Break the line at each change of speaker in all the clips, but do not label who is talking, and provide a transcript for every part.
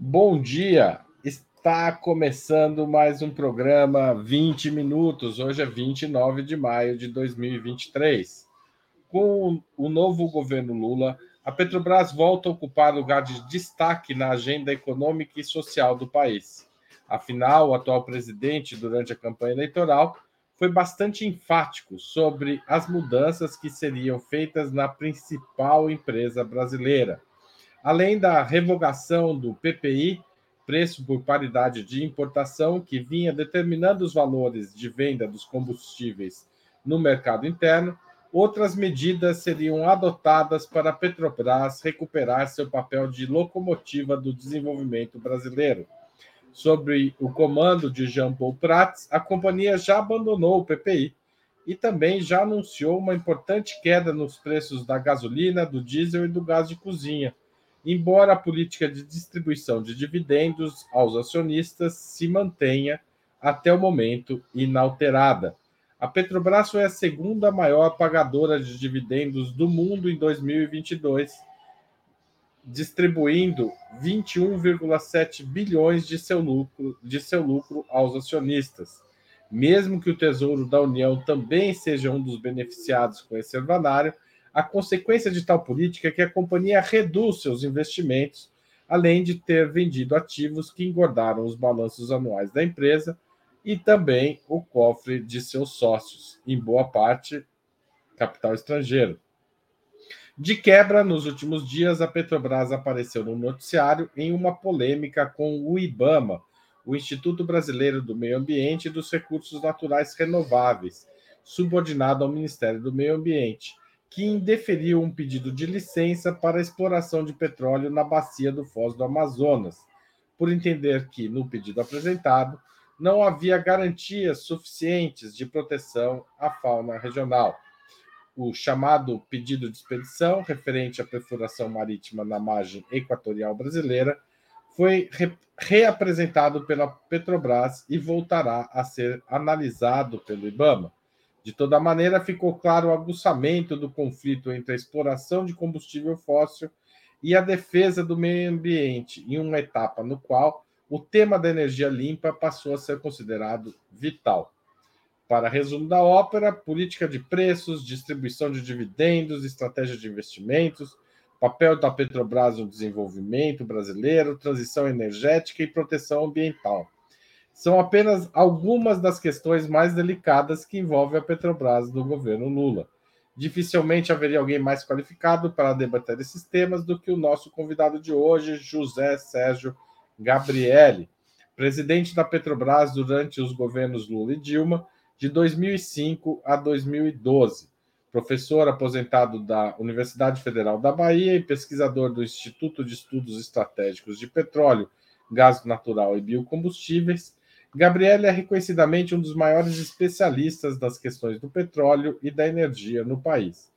Bom dia! Está começando mais um programa 20 minutos. Hoje é 29 de maio de 2023. Com o novo governo Lula, a Petrobras volta a ocupar lugar de destaque na agenda econômica e social do país. Afinal, o atual presidente, durante a campanha eleitoral, foi bastante enfático sobre as mudanças que seriam feitas na principal empresa brasileira além da revogação do PPI, preço por paridade de importação, que vinha determinando os valores de venda dos combustíveis no mercado interno, outras medidas seriam adotadas para a Petrobras recuperar seu papel de locomotiva do desenvolvimento brasileiro. Sob o comando de Jean Paul Prats, a companhia já abandonou o PPI e também já anunciou uma importante queda nos preços da gasolina, do diesel e do gás de cozinha embora a política de distribuição de dividendos aos acionistas se mantenha até o momento inalterada. A Petrobras foi a segunda maior pagadora de dividendos do mundo em 2022, distribuindo 21,7 bilhões de seu lucro de seu lucro aos acionistas. Mesmo que o Tesouro da União também seja um dos beneficiados com esse ordinário, a consequência de tal política é que a companhia reduz seus investimentos, além de ter vendido ativos que engordaram os balanços anuais da empresa e também o cofre de seus sócios, em boa parte capital estrangeiro. De quebra, nos últimos dias, a Petrobras apareceu no noticiário em uma polêmica com o IBAMA, o Instituto Brasileiro do Meio Ambiente e dos Recursos Naturais Renováveis, subordinado ao Ministério do Meio Ambiente que indeferiu um pedido de licença para exploração de petróleo na bacia do Foz do Amazonas, por entender que, no pedido apresentado, não havia garantias suficientes de proteção à fauna regional. O chamado pedido de expedição, referente à perfuração marítima na margem equatorial brasileira, foi re reapresentado pela Petrobras e voltará a ser analisado pelo IBAMA. De toda maneira, ficou claro o aguçamento do conflito entre a exploração de combustível fóssil e a defesa do meio ambiente, em uma etapa no qual o tema da energia limpa passou a ser considerado vital. Para resumo da ópera, política de preços, distribuição de dividendos, estratégia de investimentos, papel da Petrobras no desenvolvimento brasileiro, transição energética e proteção ambiental são apenas algumas das questões mais delicadas que envolvem a Petrobras do governo Lula. Dificilmente haveria alguém mais qualificado para debater esses temas do que o nosso convidado de hoje, José Sérgio Gabrielli, presidente da Petrobras durante os governos Lula e Dilma, de 2005 a 2012. Professor aposentado da Universidade Federal da Bahia e pesquisador do Instituto de Estudos Estratégicos de Petróleo, Gás Natural e Biocombustíveis, Gabriel é reconhecidamente um dos maiores especialistas das questões do petróleo e da energia no país.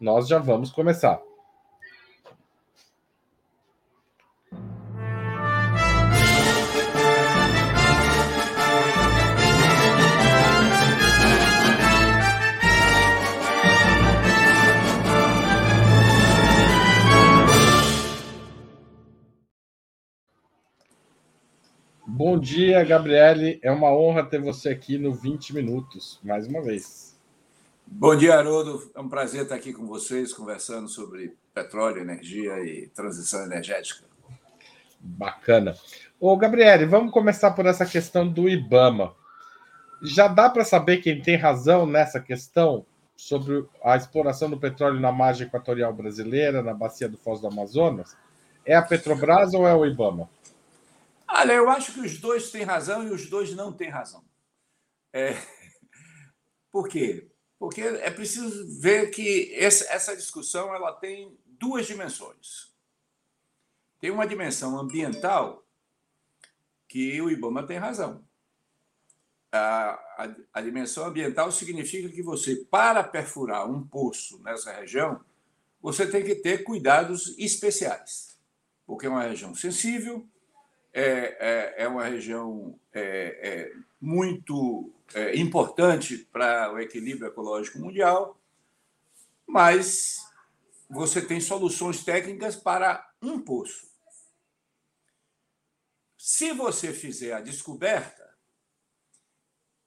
Nós já vamos começar. Bom dia, Gabriele. É uma honra ter você aqui no 20 Minutos, mais uma vez.
Bom dia, Haroldo. É um prazer estar aqui com vocês, conversando sobre petróleo, energia e transição energética.
Bacana. Ô, Gabriele, vamos começar por essa questão do IBAMA. Já dá para saber quem tem razão nessa questão sobre a exploração do petróleo na margem equatorial brasileira, na bacia do Foz do Amazonas? É a Petrobras ou é o IBAMA?
Olha, eu acho que os dois têm razão e os dois não têm razão. É... Por quê? Porque é preciso ver que essa discussão ela tem duas dimensões. Tem uma dimensão ambiental que o IBAMA tem razão. A, a, a, dimensão ambiental significa que você, para perfurar um poço nessa região, você tem que ter cuidados especiais, porque é uma região sensível, é, é, é uma região é, é muito é, importante para o equilíbrio ecológico mundial, mas você tem soluções técnicas para um poço. Se você fizer a descoberta,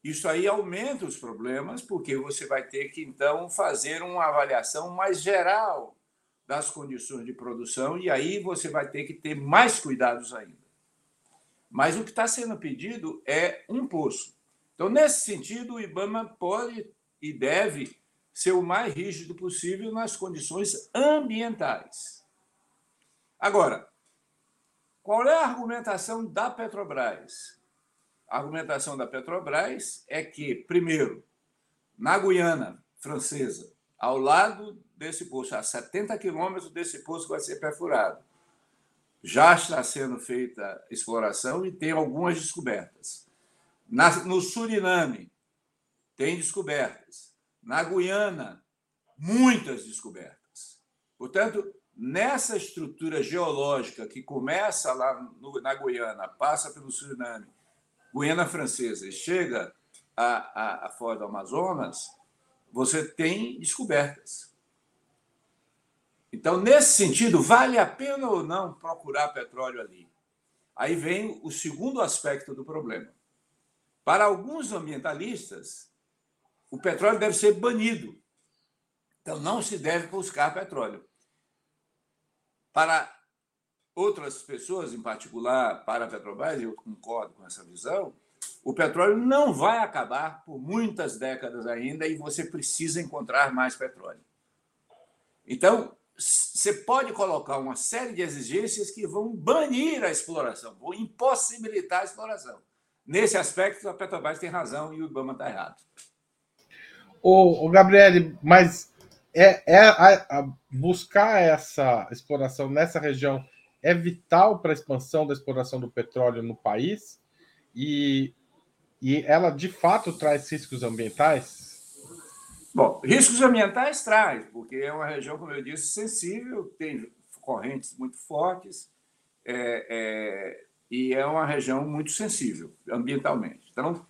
isso aí aumenta os problemas, porque você vai ter que, então, fazer uma avaliação mais geral das condições de produção, e aí você vai ter que ter mais cuidados ainda. Mas o que está sendo pedido é um poço. Então, nesse sentido, o IBAMA pode e deve ser o mais rígido possível nas condições ambientais. Agora, qual é a argumentação da Petrobras? A argumentação da Petrobras é que, primeiro, na Guiana Francesa, ao lado desse poço, a 70 quilômetros desse poço que vai ser perfurado, já está sendo feita exploração e tem algumas descobertas. Na, no Suriname, tem descobertas. Na Guiana, muitas descobertas. Portanto, nessa estrutura geológica que começa lá no, na Guiana, passa pelo Suriname, Guiana Francesa e chega a, a, a fora do Amazonas, você tem descobertas. Então, nesse sentido, vale a pena ou não procurar petróleo ali? Aí vem o segundo aspecto do problema. Para alguns ambientalistas, o petróleo deve ser banido. Então, não se deve buscar petróleo. Para outras pessoas, em particular para a Petrobras, eu concordo com essa visão, o petróleo não vai acabar por muitas décadas ainda e você precisa encontrar mais petróleo. Então, você pode colocar uma série de exigências que vão banir a exploração, vão impossibilitar a exploração. Nesse aspecto, a Petrobras tem razão e o Ibama está errado.
O, o Gabriel, mas é, é a, a buscar essa exploração nessa região é vital para a expansão da exploração do petróleo no país e, e ela de fato traz riscos ambientais?
Bom, riscos ambientais traz, porque é uma região, como eu disse, sensível, tem correntes muito fortes é, é, e é uma região muito sensível ambientalmente. Então,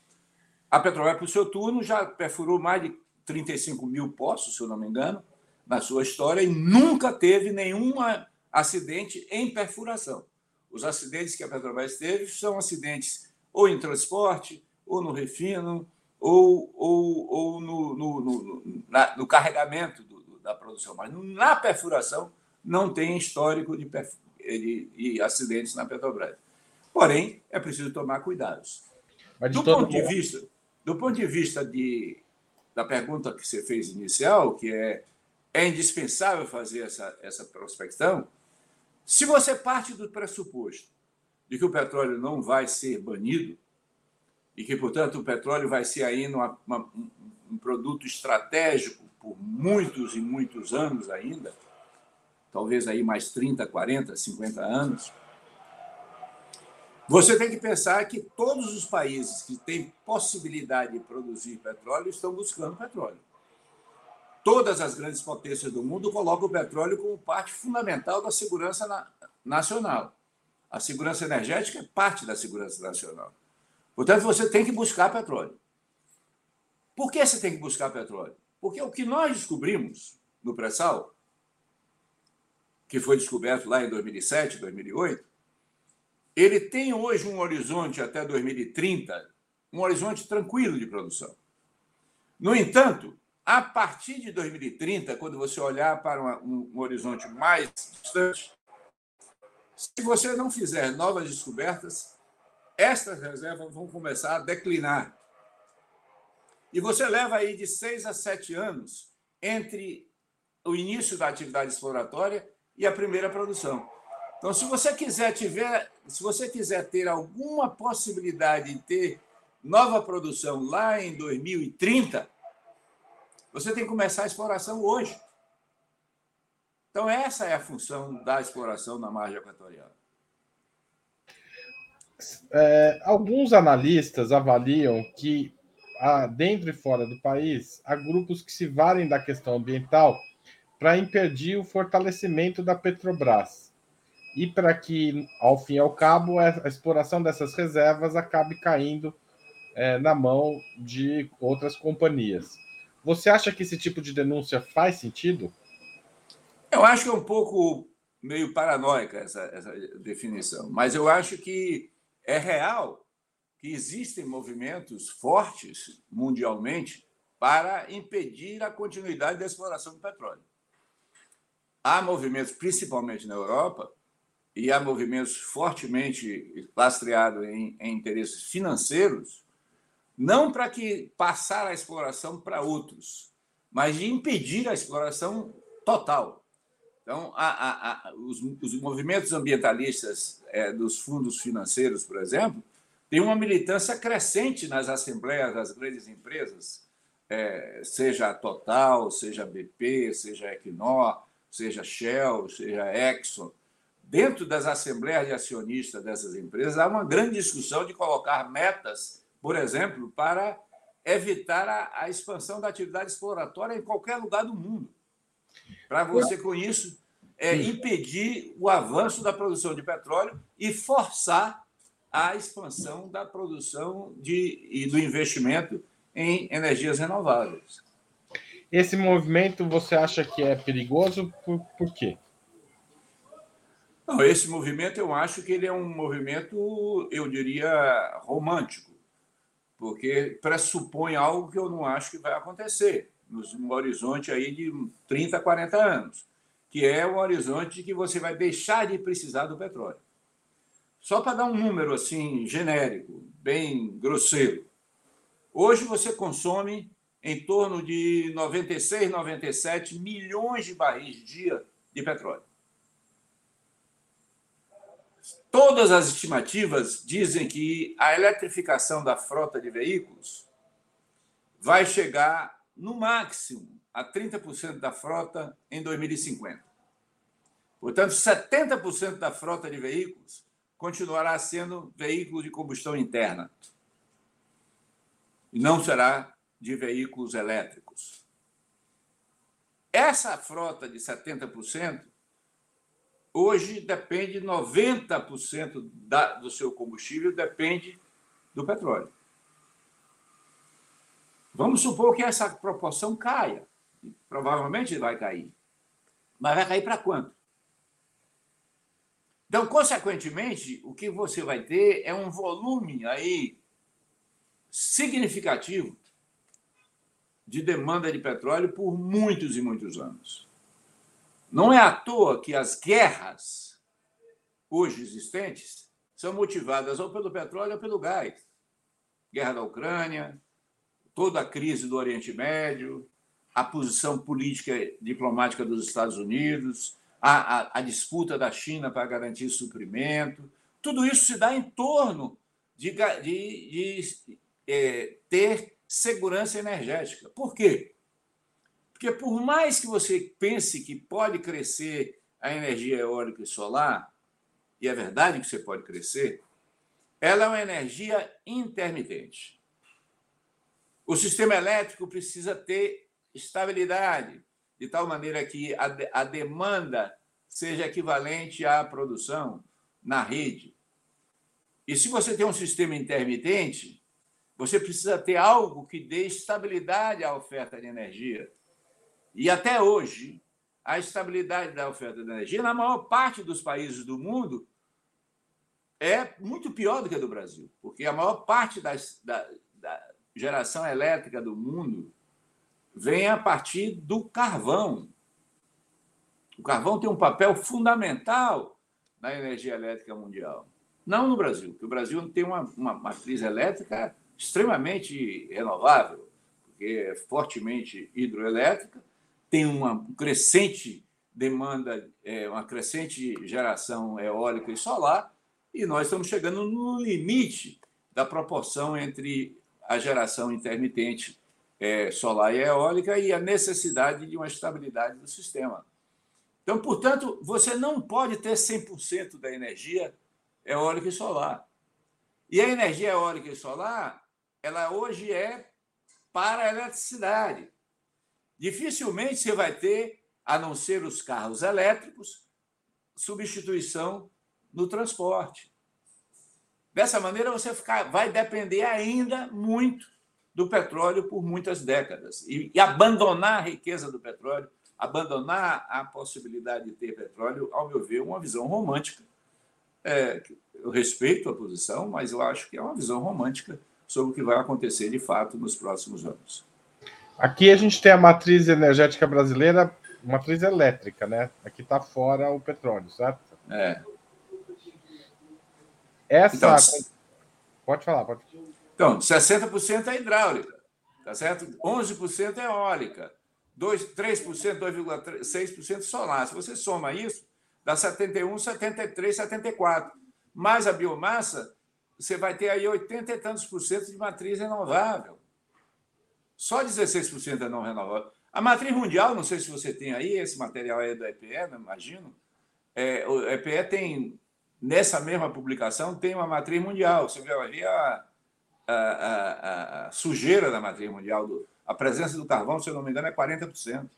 a Petrobras, para o seu turno, já perfurou mais de 35 mil poços, se eu não me engano, na sua história, e nunca teve nenhum acidente em perfuração. Os acidentes que a Petrobras teve são acidentes ou em transporte, ou no refino, ou, ou, ou no, no, no, na, no carregamento do, do, da produção. Mas na perfuração não tem histórico de, de, de acidentes na Petrobras. Porém, é preciso tomar cuidados. do ponto de vista, do ponto de vista de, da pergunta que você fez inicial, que é é indispensável fazer essa, essa prospecção, se você parte do pressuposto de que o petróleo não vai ser banido e que, portanto, o petróleo vai ser ainda uma, uma, um produto estratégico por muitos e muitos anos ainda, talvez aí mais 30, 40, 50 anos, você tem que pensar que todos os países que têm possibilidade de produzir petróleo estão buscando petróleo. Todas as grandes potências do mundo colocam o petróleo como parte fundamental da segurança na nacional. A segurança energética é parte da segurança nacional. Portanto, você tem que buscar petróleo. Por que você tem que buscar petróleo? Porque o que nós descobrimos no pré-sal, que foi descoberto lá em 2007, 2008, ele tem hoje um horizonte até 2030, um horizonte tranquilo de produção. No entanto, a partir de 2030, quando você olhar para um, horizonte mais distante, se você não fizer novas descobertas, estas reservas vão começar a declinar. E você leva aí de seis a sete anos entre o início da atividade exploratória e a primeira produção. Então, se você quiser tiver, se você quiser ter alguma possibilidade de ter nova produção lá em 2030, você tem que começar a exploração hoje. Então, essa é a função da exploração na margem equatorial.
É, alguns analistas avaliam que, ah, dentro e fora do país, há grupos que se valem da questão ambiental para impedir o fortalecimento da Petrobras e para que, ao fim e ao cabo, a exploração dessas reservas acabe caindo é, na mão de outras companhias. Você acha que esse tipo de denúncia faz sentido?
Eu acho que é um pouco meio paranoica essa, essa definição, mas eu acho que é real que existem movimentos fortes mundialmente para impedir a continuidade da exploração do petróleo. Há movimentos, principalmente na Europa, e há movimentos fortemente lastreados em, em interesses financeiros, não para que passar a exploração para outros, mas de impedir a exploração total. Então, a, a, a, os, os, movimentos ambientalistas é, dos fundos financeiros, por exemplo, têm uma militância crescente nas assembleias das grandes empresas, é, seja a Total, seja a BP, seja a Equinor, seja a Shell, seja a Exxon. Dentro das assembleias de acionistas dessas empresas, há uma grande discussão de colocar metas, por exemplo, para evitar a, a expansão da atividade exploratória em qualquer lugar do mundo. Para você, com isso, é, impedir o avanço da produção de petróleo e forçar a expansão da produção de, e do investimento em energias renováveis.
Esse movimento você acha que é perigoso? Por, por quê?
Não, esse movimento eu acho que ele é um movimento, eu diria, romântico, porque pressupõe algo que eu não acho que vai acontecer no horizonte aí de 30, 40 anos, que é o horizonte que você vai deixar de precisar do petróleo. Só para dar um número assim genérico, bem grosseiro. Hoje você consome em torno de 96, 97 milhões de barris dia de petróleo. Todas as estimativas dizem que a eletrificação da frota de veículos vai chegar no máximo, a 30% da frota em 2050. Portanto, 70% da frota de veículos continuará sendo veículo de combustão interna. E não será de veículos elétricos. Essa frota de 70% hoje depende 90% da, do seu combustível depende do petróleo. Vamos supor que essa proporção caia. Provavelmente vai cair. Mas vai cair para quanto? Então, consequentemente, o que você vai ter é um volume aí significativo de demanda de petróleo por muitos e muitos anos. Não é à toa que as guerras hoje existentes são motivadas ou pelo petróleo ou pelo gás. Guerra da Ucrânia, toda a crise do Oriente Médio, a posição política diplomática dos Estados Unidos, a, a, a disputa da China para garantir suprimento, tudo isso se dá em torno de, de, de é, ter segurança energética. Por quê? Porque por mais que você pense que pode crescer a energia eólica e solar, e é verdade que você pode crescer, ela é uma energia intermitente. O sistema elétrico precisa ter estabilidade, de tal maneira que a, a demanda seja equivalente à produção na rede. E se você tem um sistema intermitente, você precisa ter algo que dê estabilidade à oferta de energia. E até hoje, a estabilidade da oferta de energia, na maior parte dos países do mundo, é muito pior do que a do Brasil, porque a maior parte das, da, da, geração elétrica do mundo vem a partir do carvão. O carvão tem um papel fundamental na energia elétrica mundial. Não no Brasil, porque o Brasil tem uma, uma matriz elétrica extremamente renovável, porque é fortemente hidroelétrica, tem uma crescente demanda, é, uma crescente geração eólica e solar, e nós estamos chegando no limite da proporção entre a geração intermitente é, solar e eólica e a necessidade de uma estabilidade do sistema. Então, portanto, você não pode ter 100% da energia eólica e solar. E a energia eólica e solar, ela hoje é para a eletricidade. Dificilmente você vai ter, a não ser os carros elétricos, substituição no transporte. Dessa maneira, você ficar, vai depender ainda muito do petróleo por muitas décadas. E, e, abandonar a riqueza do petróleo, abandonar a possibilidade de ter petróleo, ao meu ver, uma visão romântica, é, eu respeito a posição, mas eu acho que é uma visão romântica sobre o que vai acontecer de fato nos próximos anos.
Aqui a gente tem a matriz energética brasileira, matriz elétrica, né? Aqui está fora o petróleo, certo?
É.
Essa. Então, pode falar, pode.
Então, 60% é hidráulica, tá certo? 11% é eólica, 2, 3%, 2,6% solar. Se você soma isso, dá 71, 73, 74. Mais a biomassa, você vai ter aí 80 e tantos por cento de matriz renovável. Só 16% é não renovável. A matriz mundial, não sei se você tem aí, esse material é do EPE, né, imagino. É, o EPE tem, nessa mesma publicação, tem uma matriz mundial. Você vai ver a, a, a, a, sujeira da matriz mundial. Do, a presença do carvão, se eu não me engano, é 40%.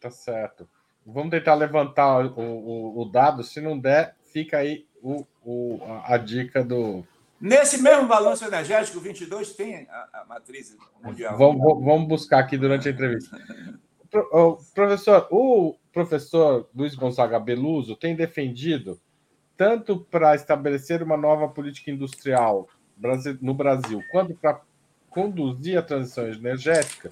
Tá certo. Vamos tentar levantar o, o, o dado. Se não der, fica aí o, o, a dica do,
Nesse mesmo balanço energético, 22 tem a, a matriz mundial.
Vamos, vamos, buscar aqui durante a entrevista. Pro, professor, o professor Luiz Gonzaga Beluso tem defendido, tanto para estabelecer uma nova política industrial no Brasil, quanto para conduzir a transição energética,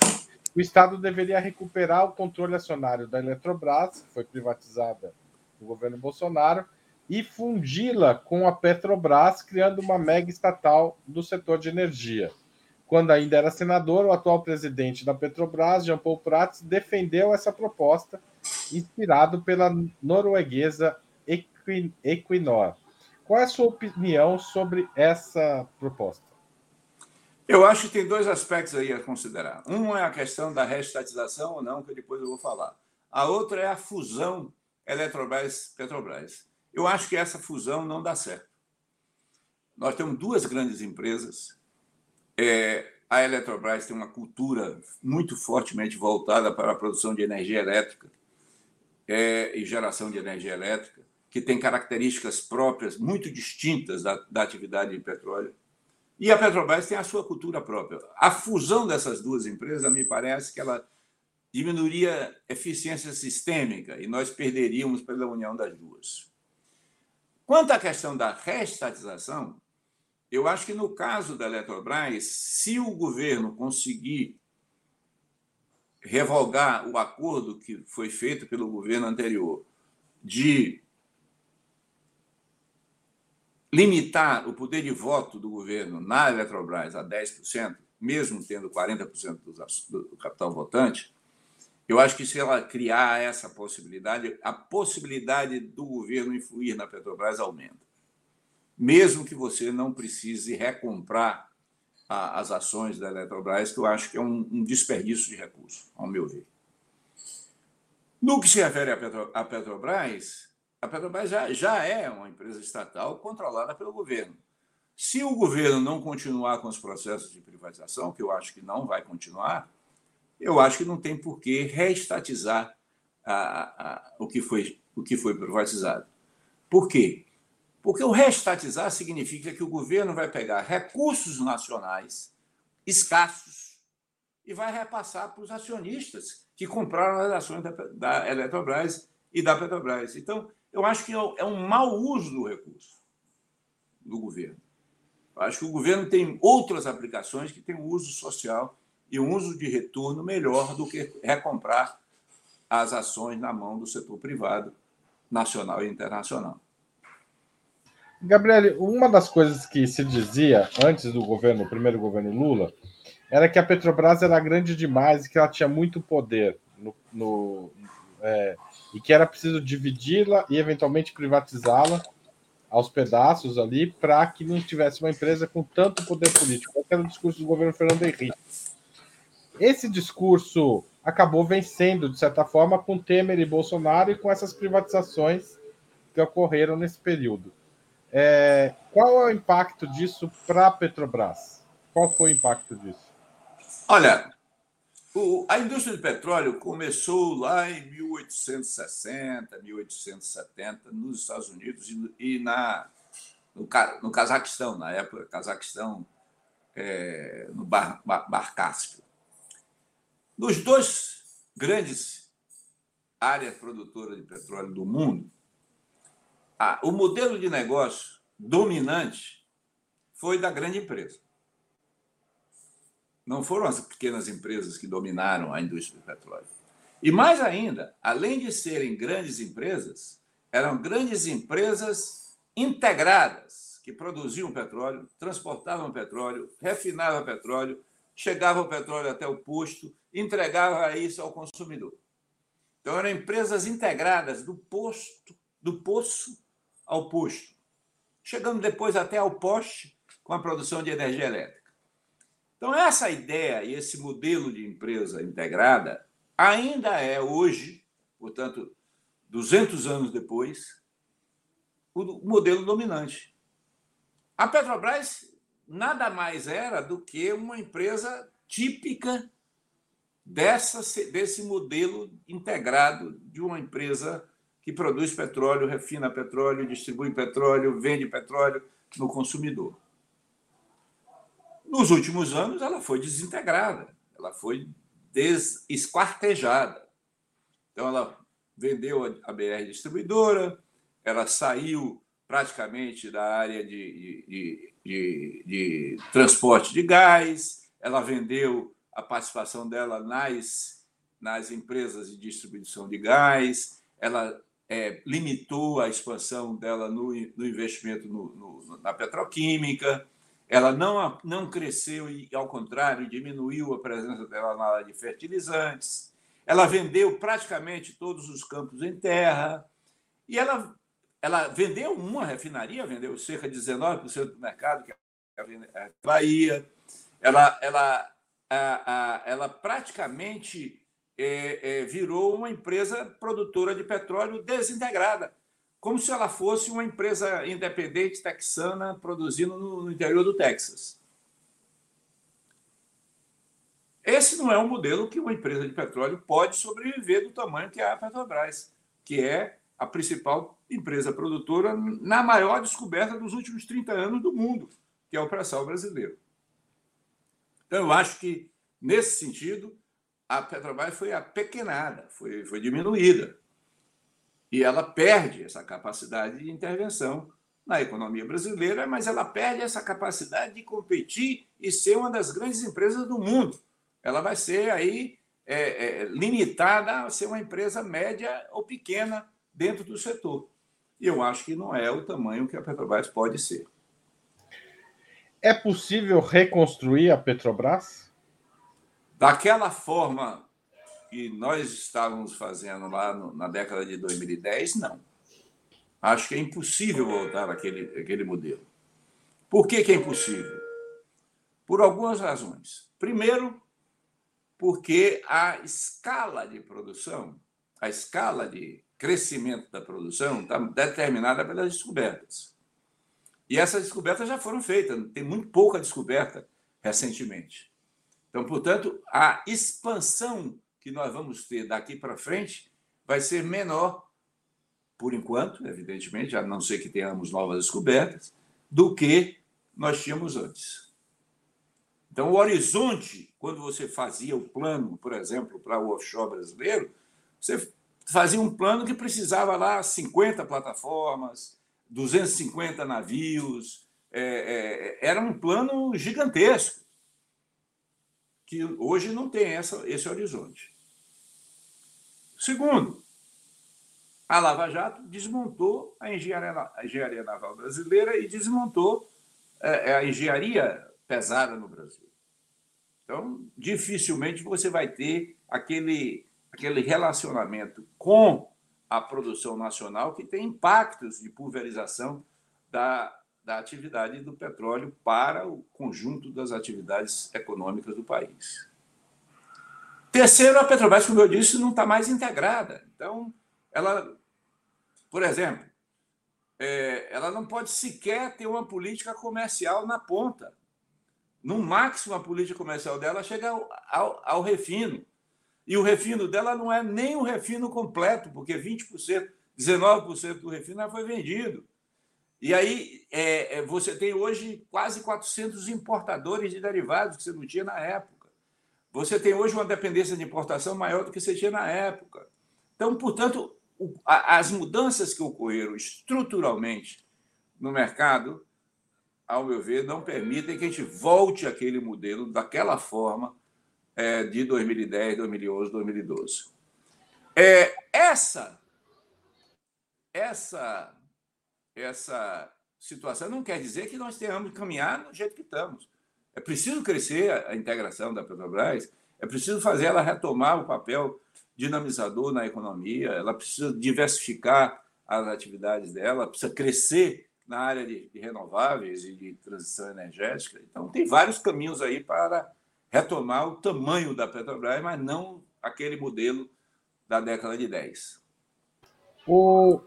o Estado deveria recuperar o controle acionário da Eletrobras, que foi privatizada no governo Bolsonaro, e fundi-la com a Petrobras, criando uma mega estatal do setor de energia. Quando ainda era senador, o atual presidente da Petrobras, Jean Paul Prats, defendeu essa proposta, inspirado pela norueguesa Equinor. Qual é a sua opinião sobre essa proposta?
Eu acho que tem dois aspectos aí a considerar. Um é a questão da restatização ou não, que depois eu vou falar. A outra é a fusão Eletrobras-Petrobras. Eu acho que essa fusão não dá certo. Nós temos duas grandes empresas. É, a Eletrobras tem uma cultura muito fortemente voltada para a produção de energia elétrica é, e geração de energia elétrica, que tem características próprias muito distintas da, da atividade de petróleo. E a Petrobras tem a sua cultura própria. A fusão dessas duas empresas, me parece que ela diminuiria eficiência sistêmica e nós perderíamos pela união das duas. Quanto à questão da restatização, eu acho que no caso da Eletrobras, se o governo conseguir revogar o acordo que foi feito pelo governo anterior de limitar o poder de voto do governo na Eletrobras a 10%, mesmo tendo 40% do capital votante, eu acho que se ela criar essa possibilidade, a possibilidade do governo influir na Petrobras aumenta. Mesmo que você não precise recomprar as ações da Eletrobras, que eu acho que é um, desperdício de recursos, ao meu ver. No que se refere à, Petro, Petrobras, a Petrobras já, já é uma empresa estatal controlada pelo governo. Se o governo não continuar com os processos de privatização, que eu acho que não vai continuar, eu acho que não tem por que reestatizar a, a, o, que foi, o que foi privatizado. Por quê? Porque o reestatizar significa que o governo vai pegar recursos nacionais escassos e vai repassar para os acionistas que compraram as ações da, da Eletrobras e da Petrobras. Então, eu acho que é um mau uso do recurso do governo. Eu acho que o governo tem outras aplicações que têm um uso social e um uso de retorno melhor do que recomprar as ações na mão do setor privado, nacional e internacional.
Gabriel, uma das coisas que se dizia antes do governo, o primeiro governo Lula, era que a Petrobras era grande demais e que ela tinha muito poder no, no é, e que era preciso dividi-la e eventualmente privatizá-la aos pedaços ali para que não tivesse uma empresa com tanto poder político. Esse era o discurso do governo Fernando Henrique. Esse discurso acabou vencendo, de certa forma, com Temer e Bolsonaro e com essas privatizações que ocorreram nesse período. É, qual é o impacto disso para a Petrobras? Qual foi o impacto disso?
Olha, o, a indústria de petróleo começou lá em 1860, 1870, nos Estados Unidos e, e na, no, no Cazaquistão, na época, Cazaquistão, é, no Bar, Bar, Bar Cáspio. Nos dois grandes áreas produtoras de petróleo do mundo, a, o modelo de negócio dominante foi da grande empresa. Não foram as pequenas empresas que dominaram a indústria do petróleo. E mais ainda, além de serem grandes empresas, eram grandes empresas integradas que produziam petróleo, transportavam petróleo, refinavam petróleo, chegava o petróleo até o posto, entregava isso ao consumidor. Então eram empresas integradas do posto, do poço ao posto, chegando depois até ao poste com a produção de energia elétrica. Então essa ideia e esse modelo de empresa integrada ainda é hoje, portanto, 200 anos depois, o modelo dominante. A Petrobras nada mais era do que uma empresa típica dessa, desse modelo integrado de uma empresa que produz petróleo, refina petróleo, distribui petróleo, vende petróleo no consumidor. Nos últimos anos, ela foi desintegrada, ela foi desesquartejada. Então, ela vendeu a BR Distribuidora, ela saiu praticamente da área de, de, de, de, transporte de gás, ela vendeu a participação dela nas, nas empresas de distribuição de gás, ela é, limitou a expansão dela no, no investimento no, no, na petroquímica, ela não, não cresceu e, ao contrário, diminuiu a presença dela na área de fertilizantes. Ela vendeu praticamente todos os campos em terra. E ela, ela vendeu uma refinaria, vendeu cerca de 19% do mercado, que é a Bahia. Ela, ela, a, a, ela praticamente é, é, virou uma empresa produtora de petróleo desintegrada como se ela fosse uma empresa independente texana produzindo no interior do Texas. Esse não é um modelo que uma empresa de petróleo pode sobreviver do tamanho que é a Petrobras, que é a principal empresa produtora na maior descoberta dos últimos 30 anos do mundo, que é o pré-sal brasileiro. Então, eu acho que, nesse sentido, a Petrobras foi apequenada, foi, foi diminuída. E ela perde essa capacidade de intervenção na economia brasileira, mas ela perde essa capacidade de competir e ser uma das grandes empresas do mundo. Ela vai ser aí é, é, limitada a ser uma empresa média ou pequena dentro do setor. E eu acho que não é o tamanho que a Petrobras pode ser.
É possível reconstruir a Petrobras?
Daquela forma que nós estávamos fazendo lá no, na década de 2010, não. Acho que é impossível voltar àquele, àquele modelo. Por que, que é impossível? Por algumas razões. Primeiro, porque a escala de produção, a escala de crescimento da produção está determinada pelas descobertas. E essas descobertas já foram feitas, tem muito pouca descoberta recentemente. Então, portanto, a expansão que nós vamos ter daqui para frente vai ser menor, por enquanto, evidentemente, a não ser que tenhamos novas descobertas, do que nós tínhamos antes. Então, o horizonte, quando você fazia o plano, por exemplo, para o offshore brasileiro, você fazia um plano que precisava lá 50 plataformas, 250 navios, é, é, era um plano gigantesco que hoje não tem essa, esse horizonte. Segundo, a Lava Jato desmontou a engenharia, a engenharia naval brasileira e desmontou é, é, a engenharia pesada no Brasil. Então, dificilmente você vai ter aquele, aquele relacionamento com a produção nacional que tem impactos de pulverização da, da atividade do petróleo para o conjunto das atividades econômicas do país. Terceiro, a Petrobras, como eu disse, não está mais integrada. Então, ela, por exemplo, é, ela não pode sequer ter uma política comercial na ponta. No máximo, a política comercial dela chega ao, ao, ao refino. E o refino dela não é nem o refino completo, porque 20%, 19% do refino já foi vendido. E aí é, é, você tem hoje quase 400 importadores de derivados que você não tinha na época. Você tem hoje uma dependência de importação maior do que você tinha na época. Então, portanto, as mudanças que ocorreram estruturalmente no mercado, ao meu ver, não permitem que a gente volte àquele modelo daquela forma é, de 2010, 2011, 2012. É, essa, essa, essa situação não quer dizer que nós tenhamos que caminhar do jeito que estamos. É preciso crescer a integração da Petrobras, é preciso fazer ela retomar o papel dinamizador na economia, ela precisa diversificar as atividades dela, precisa crescer na área de, renováveis e de transição energética. Então, tem vários caminhos aí para retomar o tamanho da Petrobras, mas não aquele modelo da década de 10.
O,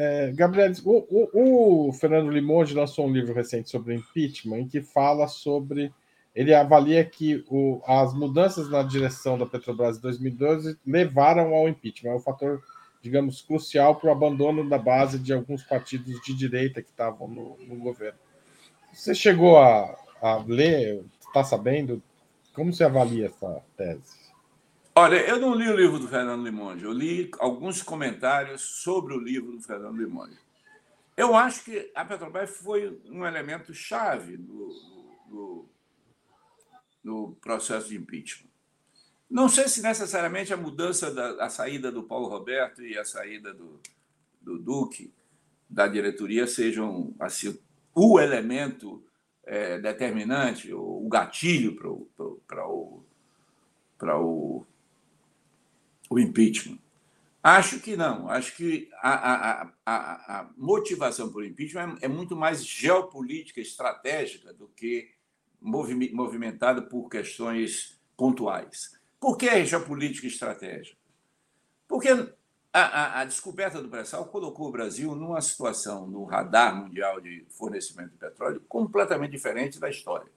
é, Gabriel, o, o, o, Fernando Limonde lançou um livro recente sobre impeachment em que fala sobre. Ele avalia que o, as mudanças na direção da Petrobras em 2012 levaram ao impeachment. É um fator, digamos, crucial para o abandono da base de alguns partidos de direita que estavam no, no governo. Você chegou a, a ler, está sabendo? Como você avalia essa tese?
Olha, eu não li o livro do Fernando Limonde, eu li alguns comentários sobre o livro do Fernando Limonde. Eu acho que a Petrobras foi um elemento chave no, no, no processo de impeachment. Não sei se necessariamente a mudança da a saída do Paulo Roberto e a saída do, do Duque da diretoria sejam assim, o elemento é, determinante, o, gatilho para o, para o o impeachment? Acho que não. Acho que a, a, a, a motivação o impeachment é, é, muito mais geopolítica, estratégica, do que movimentada por questões pontuais. Por que é geopolítica e estratégica? Porque a, descoberta do pré-sal colocou o Brasil numa situação no radar mundial de fornecimento de petróleo completamente diferente da história.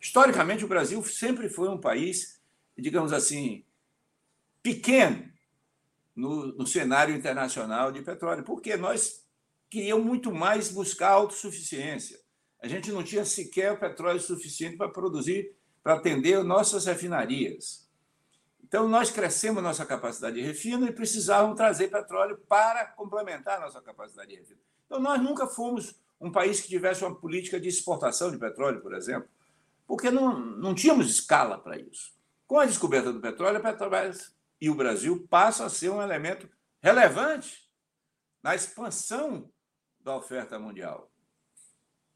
Historicamente, o Brasil sempre foi um país, digamos assim, pequeno no, no cenário internacional de petróleo, porque nós queríamos muito mais buscar autossuficiência. A gente não tinha sequer petróleo suficiente para produzir, para atender nossas refinarias. Então, nós crescemos nossa capacidade de refino e precisávamos trazer petróleo para complementar nossa capacidade de refino. Então, nós nunca fomos um país que tivesse uma política de exportação de petróleo, por exemplo, porque não, não tínhamos escala para isso. Com a descoberta do petróleo, a Petrobras e o Brasil passa a ser um elemento relevante na expansão da oferta mundial.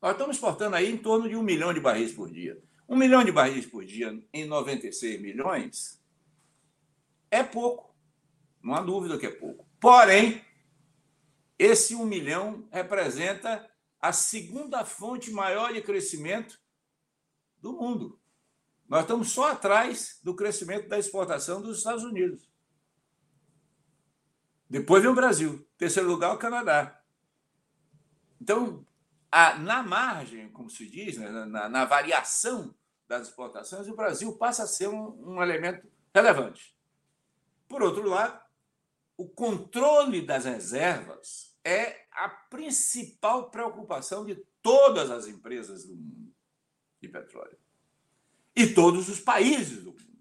Nós estamos exportando aí em torno de um milhão de barris por dia. Um milhão de barris por dia em 96 milhões é pouco. Não há dúvida que é pouco. Porém, esse um milhão representa a segunda fonte maior de crescimento do mundo. Nós estamos só atrás do crescimento da exportação dos Estados Unidos. Depois vem o Brasil. Terceiro lugar, o Canadá. Então, a, na margem, como se diz, né, na, na, variação das exportações, o Brasil passa a ser um, um elemento relevante. Por outro lado, o controle das reservas é a principal preocupação de todas as empresas do mundo de petróleo e todos os países do mundo.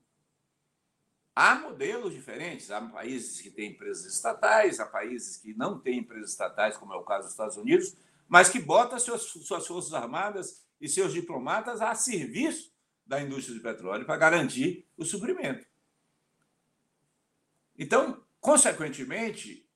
Há modelos diferentes, há países que têm empresas estatais, há países que não têm empresas estatais, como é o caso dos Estados Unidos, mas que botam suas, suas forças armadas e seus diplomatas a serviço da indústria de petróleo para garantir o suprimento. Então, consequentemente,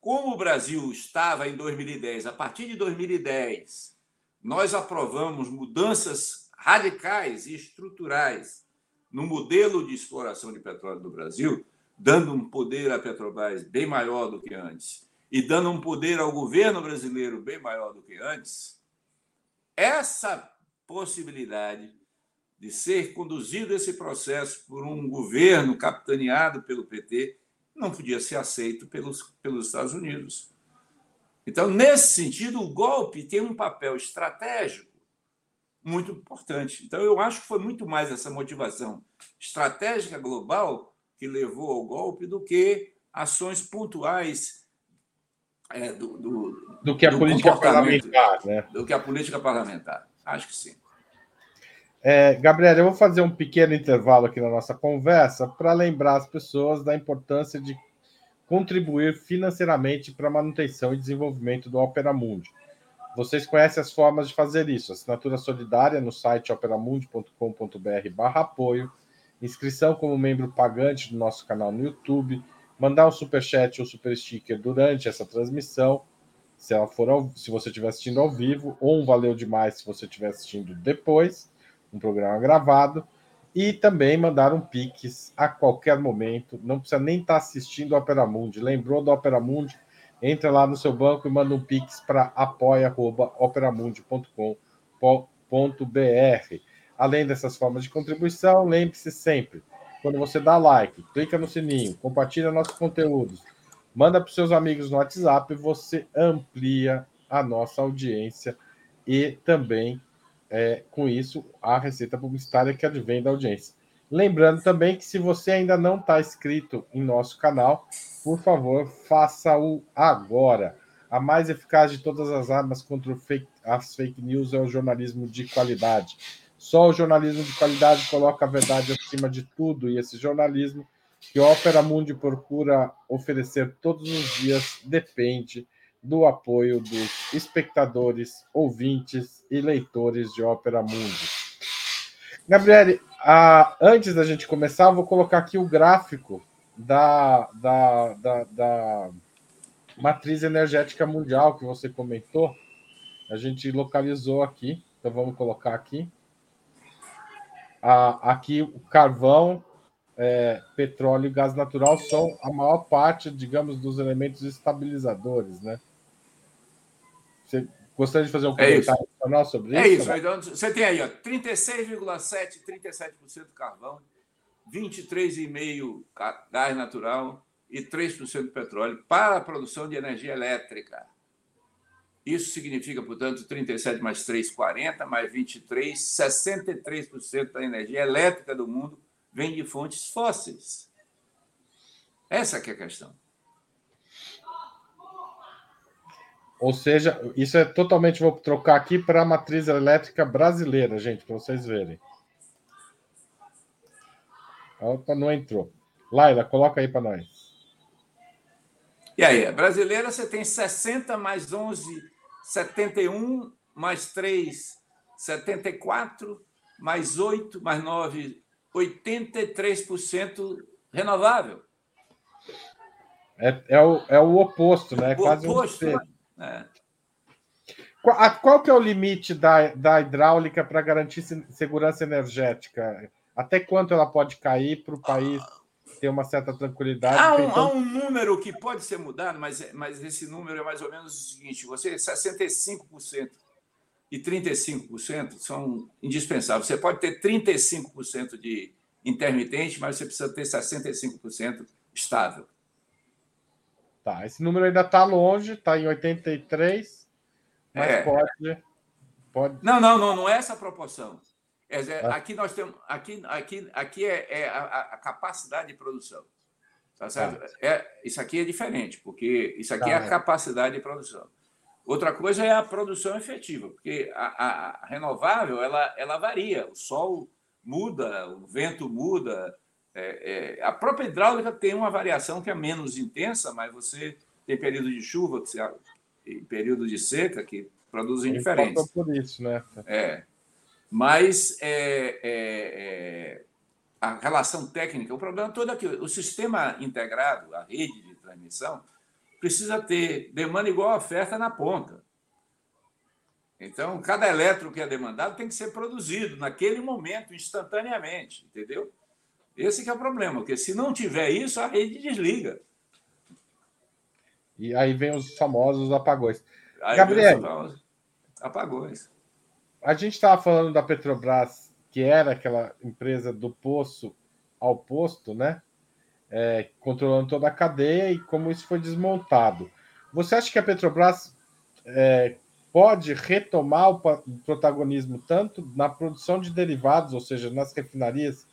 como o Brasil estava em 2010, a partir de 2010, nós aprovamos mudanças radicais e estruturais no modelo de exploração de petróleo do Brasil, dando um poder à Petrobras bem maior do que antes e dando um poder ao governo brasileiro bem maior do que antes, essa possibilidade de ser conduzido esse processo por um governo capitaneado pelo PT não podia ser aceito pelos, pelos Estados Unidos. Então, nesse sentido, o golpe tem um papel estratégico muito importante. Então, eu acho que foi muito mais essa motivação estratégica global que levou ao golpe do que ações pontuais é, do, do,
do, que a do política parlamentar. Né?
Do que a política parlamentar. Acho que sim.
É, Gabriel, eu vou fazer um pequeno intervalo aqui na nossa conversa para lembrar as pessoas da importância de contribuir financeiramente para a manutenção e desenvolvimento do Opera Mundi. Vocês conhecem as formas de fazer isso. Assinatura solidária no site operamundi.com.br apoio, inscrição como membro pagante do nosso canal no YouTube, mandar um superchat ou super sticker durante essa transmissão, se ela for ao, se você estiver assistindo ao vivo, ou um valeu demais se você estiver assistindo depois, um programa gravado, e também mandar um Pix a qualquer momento. Não precisa nem estar assistindo o Opera Mundi. Lembrou do Opera Mundi? Entra lá no seu banco e manda um Pix para apoia.operamundi.com.br. Além dessas formas de contribuição, lembre-se sempre, quando você dá like, clica no sininho, compartilha nossos conteúdos, manda para seus amigos no WhatsApp, você amplia a nossa audiência e também, é, com isso, a receita publicitária que advém da audiência. Lembrando também que se você ainda não está inscrito em nosso canal, por favor, faça-o agora. A mais eficaz de todas as armas contra fake, as fake news é o jornalismo de qualidade. Só o jornalismo de qualidade coloca a verdade acima de tudo, e esse jornalismo que a Opera Mundi procura oferecer todos os dias depende do apoio dos espectadores, ouvintes e leitores de Opera Mundi. Gabriele, antes da gente começar, vou colocar aqui o gráfico da, da, da, da matriz energética mundial que você comentou. A gente localizou aqui, então vamos colocar aqui. Ah, aqui o carvão, é, petróleo e gás natural são a maior parte, digamos, dos elementos estabilizadores, né? Você gostaria de fazer um é comentário
é sobre isso? É isso, então, você tem aí 36,7%, 37% carvão, 23,5% gás natural e 3% petróleo para a produção de energia elétrica. Isso significa, portanto, 37 mais 3, 40, mais 23, 63% da energia elétrica do mundo vem de fontes fósseis. Essa que é a questão.
Ou seja, isso é totalmente. Vou trocar aqui para a matriz elétrica brasileira, gente, para vocês verem. Opa, não entrou. Laila, coloca aí para nós.
E aí, a brasileira você tem 60 mais 11, 71, mais 3, 74, mais 8, mais 9, 83% renovável.
É, é, o, é o oposto, né? É o quase oposto, um né? Qual, qual que é o limite da, da hidráulica para garantir segurança energética? Até quanto ela pode cair para o país ter uma certa tranquilidade?
Há um, então... há um, número que pode ser mudado, mas, mas esse número é mais ou menos o seguinte: você 65% e 35% são indispensáveis. Você pode ter 35% de intermitente, mas você precisa ter 65% estável.
Tá, esse número ainda está longe, está em 83, mas é. pode, pode.
Não, não, não, não é essa a proporção. É, é, aqui nós temos. Aqui, aqui, aqui é, é a, a, capacidade de produção. Tá certo? Tá. É, isso aqui é diferente, porque isso aqui tá, é a capacidade de produção. Outra coisa é a produção efetiva, porque a, a, renovável ela, ela varia. O sol muda, o vento muda. É, é, a própria hidráulica tem uma variação que é menos intensa, mas você tem período de chuva e período de seca que produzem diferentes.
Por isso, né?
É. Mas é, é, é, a relação técnica, o problema todo é que o sistema integrado, a rede de transmissão, precisa ter demanda igual a oferta na ponta. Então, cada elétron que é demandado tem que ser produzido naquele momento, instantaneamente, entendeu? Esse é o problema, porque se não tiver isso, a rede desliga.
E aí vem os famosos apagões. Aí Gabriel,
apagões
a gente estava falando da Petrobras, que era aquela empresa do poço ao posto, né? É, controlando toda a cadeia e como isso foi desmontado. Você acha que a Petrobras é, pode retomar o protagonismo tanto na produção de derivados, ou seja, nas refinarias,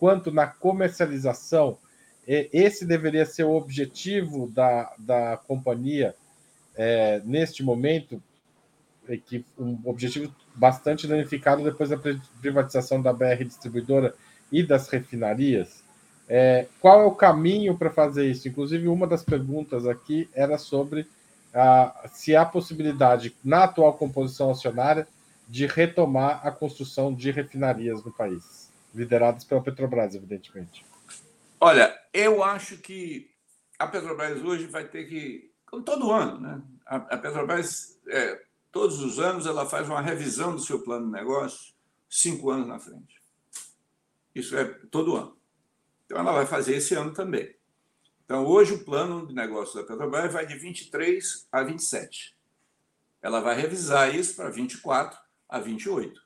quanto na comercialização? Esse deveria ser o objetivo da, da companhia é, neste momento, que um objetivo bastante danificado depois da privatização da BR Distribuidora e das refinarias. É, qual é o caminho para fazer isso? Inclusive, uma das perguntas aqui era sobre se há possibilidade, na atual composição acionária, de retomar a construção de refinarias no país, lideradas pela Petrobras, evidentemente.
Olha, eu acho que a Petrobras hoje vai ter que, como todo ano, né? A, Petrobras, é, todos os anos, ela faz uma revisão do seu plano de negócio cinco anos na frente. Isso é todo ano. Então, ela vai fazer esse ano também. Então, hoje, o plano de negócio da Petrobras vai de 23 a 27. Ela vai revisar isso para 24 a 28.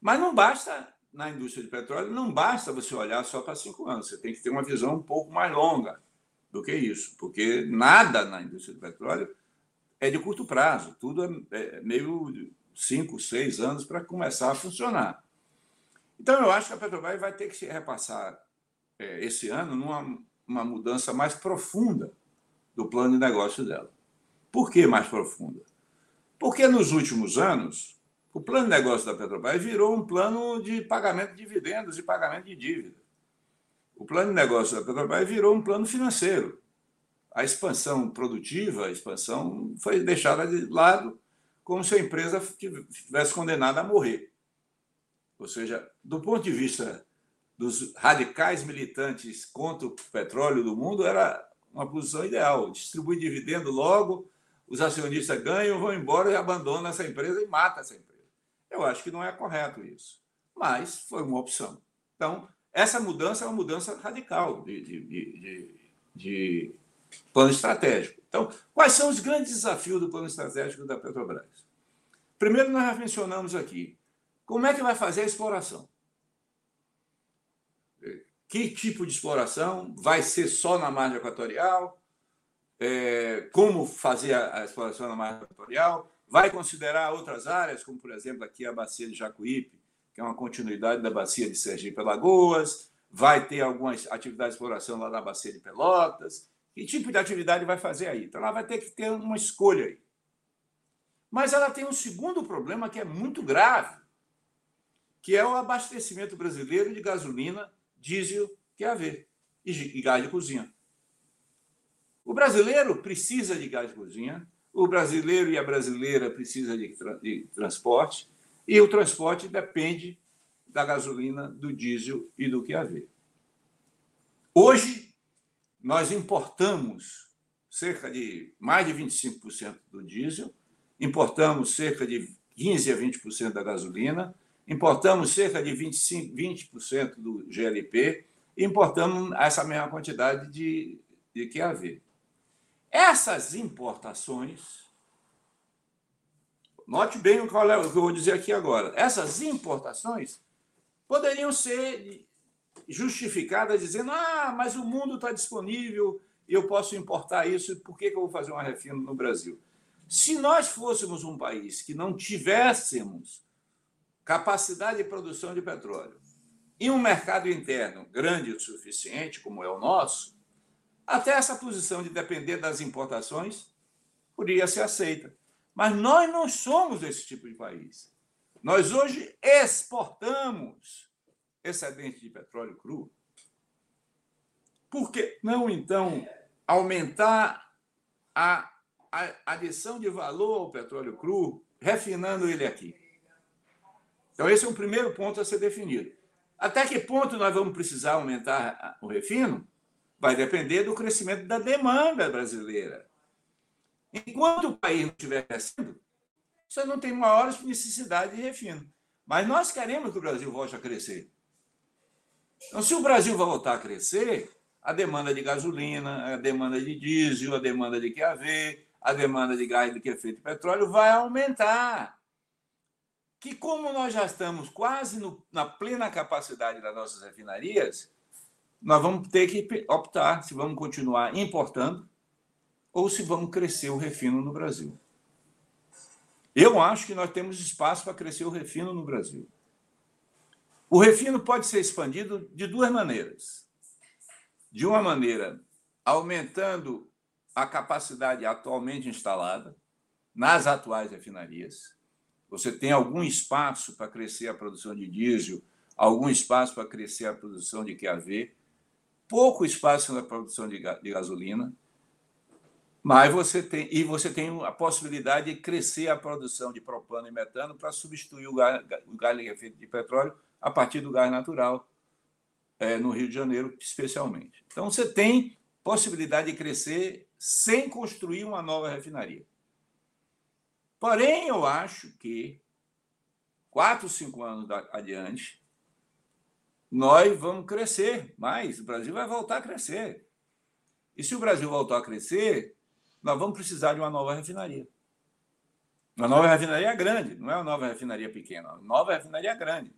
Mas não basta, na indústria de petróleo, não basta você olhar só para cinco anos. Você tem que ter uma visão um pouco mais longa do que isso, porque nada na indústria de petróleo é de curto prazo. Tudo é, é meio cinco, seis anos para começar a funcionar. Então, eu acho que a Petrobras vai ter que se repassar é, esse ano numa uma mudança mais profunda do plano de negócio dela. Por que mais profunda? Porque nos últimos anos, o plano de negócio da Petrobras virou um plano de pagamento de dividendos e pagamento de dívida. O plano de negócio da Petrobras virou um plano financeiro. A expansão produtiva, a expansão foi deixada de lado como se a empresa tivesse condenada a morrer. Ou seja, do ponto de vista dos radicais militantes contra o petróleo do mundo era uma posição ideal. Distribui dividendo logo, os acionistas ganham, vão embora e abandonam essa empresa e matam essa empresa. Eu acho que não é correto isso, mas foi uma opção. Então, essa mudança é uma mudança radical de, de, de, de plano estratégico. Então, quais são os grandes desafios do plano estratégico da Petrobras? Primeiro, nós já mencionamos aqui, como é que vai fazer a exploração? que tipo de exploração, vai ser só na margem equatorial, é, como fazer a, a, exploração na margem equatorial, vai considerar outras áreas, como por exemplo aqui a bacia de Jacuípe, que é uma continuidade da bacia de Sergipe Lagoas, vai ter algumas atividades de exploração lá na bacia de Pelotas, que tipo de atividade vai fazer aí? Então ela vai ter que ter uma escolha aí. Mas ela tem um segundo problema que é muito grave, que é o abastecimento brasileiro de gasolina diesel, QAV e gás de cozinha. O brasileiro precisa de gás de cozinha, o brasileiro e a brasileira precisa de, de transporte, e o transporte depende da gasolina, do diesel e do QAV. Hoje, nós importamos cerca de mais de 25% do diesel, importamos cerca de 15 a 20% da gasolina, importamos cerca de 25, 20% do GLP importamos essa mesma quantidade de, de QAV. Essas importações, note bem o que eu vou dizer aqui agora, essas importações poderiam ser justificadas dizendo: ah, mas o mundo está disponível e eu posso importar isso, por que, que eu vou fazer uma refino no Brasil? Se nós fôssemos um país que não tivéssemos capacidade de produção de petróleo e um mercado interno grande o suficiente, como é o nosso, até essa posição de depender das importações poderia ser aceita. Mas nós não somos esse tipo de país. Nós hoje exportamos excedente de petróleo cru. Por que não, então, aumentar a, a adição de valor ao petróleo cru, refinando ele aqui? Então, esse é o primeiro ponto a ser definido. Até que ponto nós vamos precisar aumentar o refino? Vai depender do crescimento da demanda brasileira. Enquanto o país não estiver crescendo, você não tem maior necessidade de refino. Mas nós queremos que o Brasil volte a crescer. Então, se o Brasil voltar a crescer, a demanda de gasolina, a demanda de diesel, a demanda de QAV, a demanda de gás de que é feito petróleo vai aumentar que, como nós já estamos quase no, na plena capacidade das nossas refinarias, nós vamos ter que optar se vamos continuar importando ou se vamos crescer o refino no Brasil. Eu acho que nós temos espaço para crescer o refino no Brasil. O refino pode ser expandido de duas maneiras. De uma maneira, aumentando a capacidade atualmente instalada nas atuais refinarias, você tem algum espaço para crescer a produção de diesel, algum espaço para crescer a produção de QAV, pouco espaço na produção de, de gasolina, mas você tem e você tem a possibilidade de crescer a produção de propano e metano para substituir o gás, o gás de petróleo a partir do gás natural é, no Rio de Janeiro, especialmente. Então você tem possibilidade de crescer sem construir uma nova refinaria. Porém, eu acho que quatro, cinco anos adiante, nós vamos crescer mais. O Brasil vai voltar a crescer. E se o Brasil voltar a crescer, nós vamos precisar de uma nova refinaria. Uma nova refinaria grande, não é uma nova refinaria pequena, uma nova refinaria grande.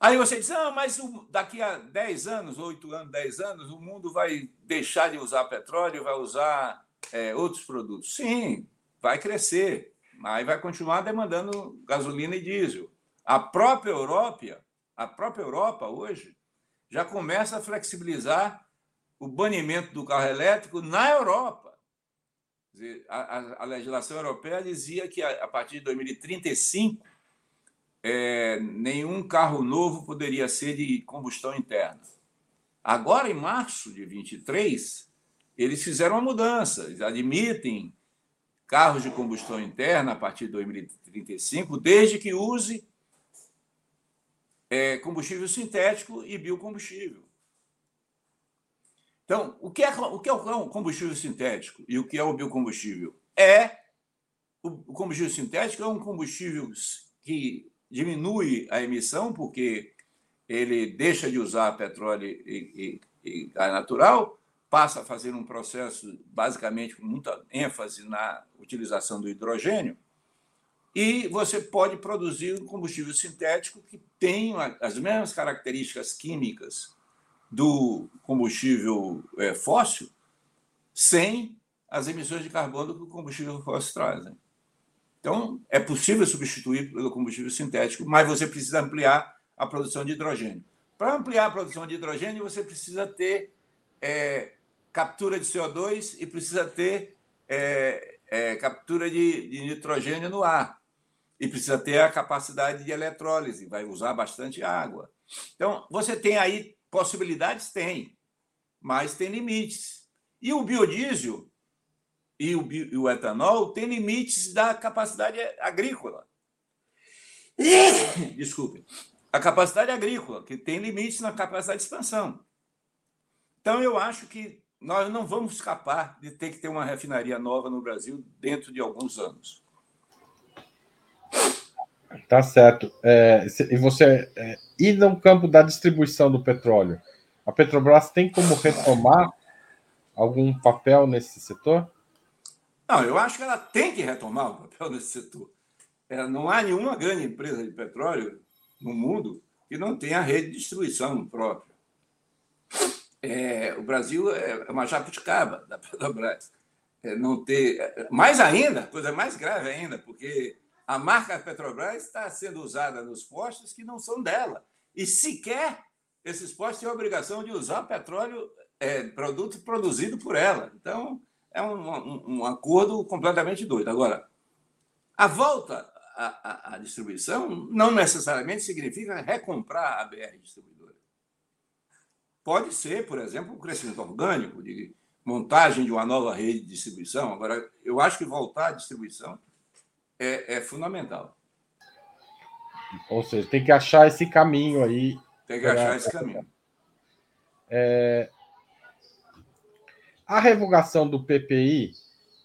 Aí você diz, ah, mas daqui a 10 anos, 8 anos, 10 anos, o mundo vai deixar de usar petróleo, vai usar é, outros produtos. Sim, vai crescer, mas vai continuar demandando gasolina e diesel. A própria Europa, a própria Europa hoje, já começa a flexibilizar o banimento do carro elétrico na Europa. A, legislação europeia dizia que a, a partir de 2035 é, nenhum carro novo poderia ser de combustão interna. Agora, em março de 23, eles fizeram uma mudança, eles admitem carros de combustão interna a partir de 2035, desde que use é, combustível sintético e biocombustível. Então, o que, é, o que é o combustível sintético e o que é o biocombustível? É o combustível sintético é um combustível que diminui a emissão, porque ele deixa de usar petróleo e, e, e gás natural, passa a fazer um processo basicamente com muita ênfase na utilização do hidrogênio, e você pode produzir um combustível sintético que tem as mesmas características químicas do combustível é, fóssil sem as emissões de carbono que o combustível fóssil traz. Né? Então, é possível substituir pelo combustível sintético, mas você precisa ampliar a produção de hidrogênio. Para ampliar a produção de hidrogênio, você precisa ter é, captura de CO2 e precisa ter é, é, captura de, de nitrogênio no ar. E precisa ter a capacidade de eletrólise, vai usar bastante água. Então, você tem aí Possibilidades tem, mas tem limites. E o biodiesel e o, e o etanol têm limites da capacidade agrícola. Desculpe. A capacidade agrícola, que tem limites na capacidade de expansão. Então, eu acho que nós não vamos escapar de ter que ter uma refinaria nova no Brasil dentro de alguns anos.
Tá certo. É, e você é, e no campo da distribuição do petróleo, a Petrobras tem como retomar algum papel nesse setor?
Não, eu acho que ela tem que retomar o papel nesse setor. É, não há nenhuma grande empresa de petróleo no mundo que não tenha rede de distribuição própria. É, o Brasil é uma jabuticaba da Petrobras. É, não ter, é, mais ainda, coisa mais grave ainda, porque a marca Petrobras está sendo usada nos postos que não são dela. E sequer esses postos têm a obrigação de usar petróleo, é, produto produzido por ela. Então, é um, um, um acordo completamente doido. Agora, a volta à, à, distribuição não necessariamente significa recomprar a BR distribuidora. Pode ser, por exemplo, um crescimento orgânico, de montagem de uma nova rede de distribuição. Agora, eu acho que voltar à distribuição é, é fundamental.
Ou seja, tem que achar esse caminho aí.
Tem que pra... achar esse caminho.
É... A revogação do PPI,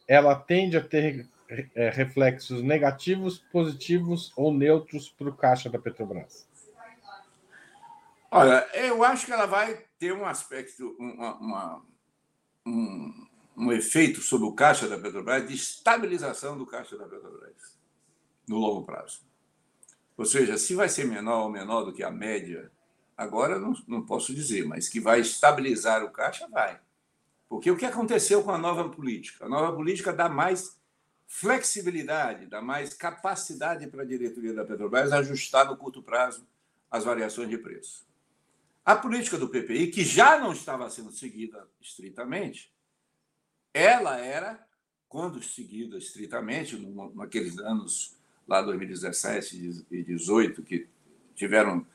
ela tende a ter é, reflexos negativos, positivos ou neutros para o caixa da Petrobras?
Olha, eu acho que ela vai ter um aspecto, uma, uma, um, um efeito sobre o caixa da Petrobras de estabilização do caixa da Petrobras no longo prazo. Ou seja, se vai ser menor ou menor do que a média, agora não, não posso dizer, mas que vai estabilizar o caixa, vai. Porque o que aconteceu com a nova política? A nova política dá mais flexibilidade, dá mais capacidade para a diretoria da Petrobras ajustar no curto prazo as variações de preço. A política do PPI, que já não estava sendo seguida estritamente, ela era, quando seguida estritamente, naqueles anos lá 2017 e 2018, que tiveram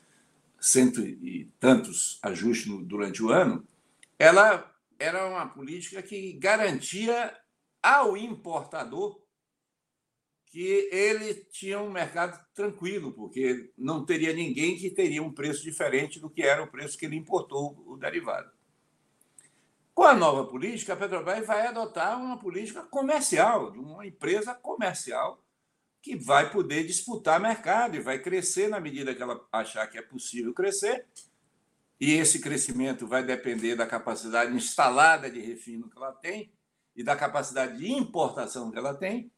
cento e tantos ajustes durante o ano, ela era uma política que garantia ao importador que ele tinha um mercado tranquilo, porque não teria ninguém que teria um preço diferente do que era o preço que ele importou o derivado. Com a nova política, a Petrobras vai adotar uma política comercial, de uma empresa comercial que vai poder disputar mercado e vai crescer na medida que ela achar que é possível crescer. E esse crescimento vai depender da capacidade instalada de refino que ela tem e da capacidade de importação que ela tem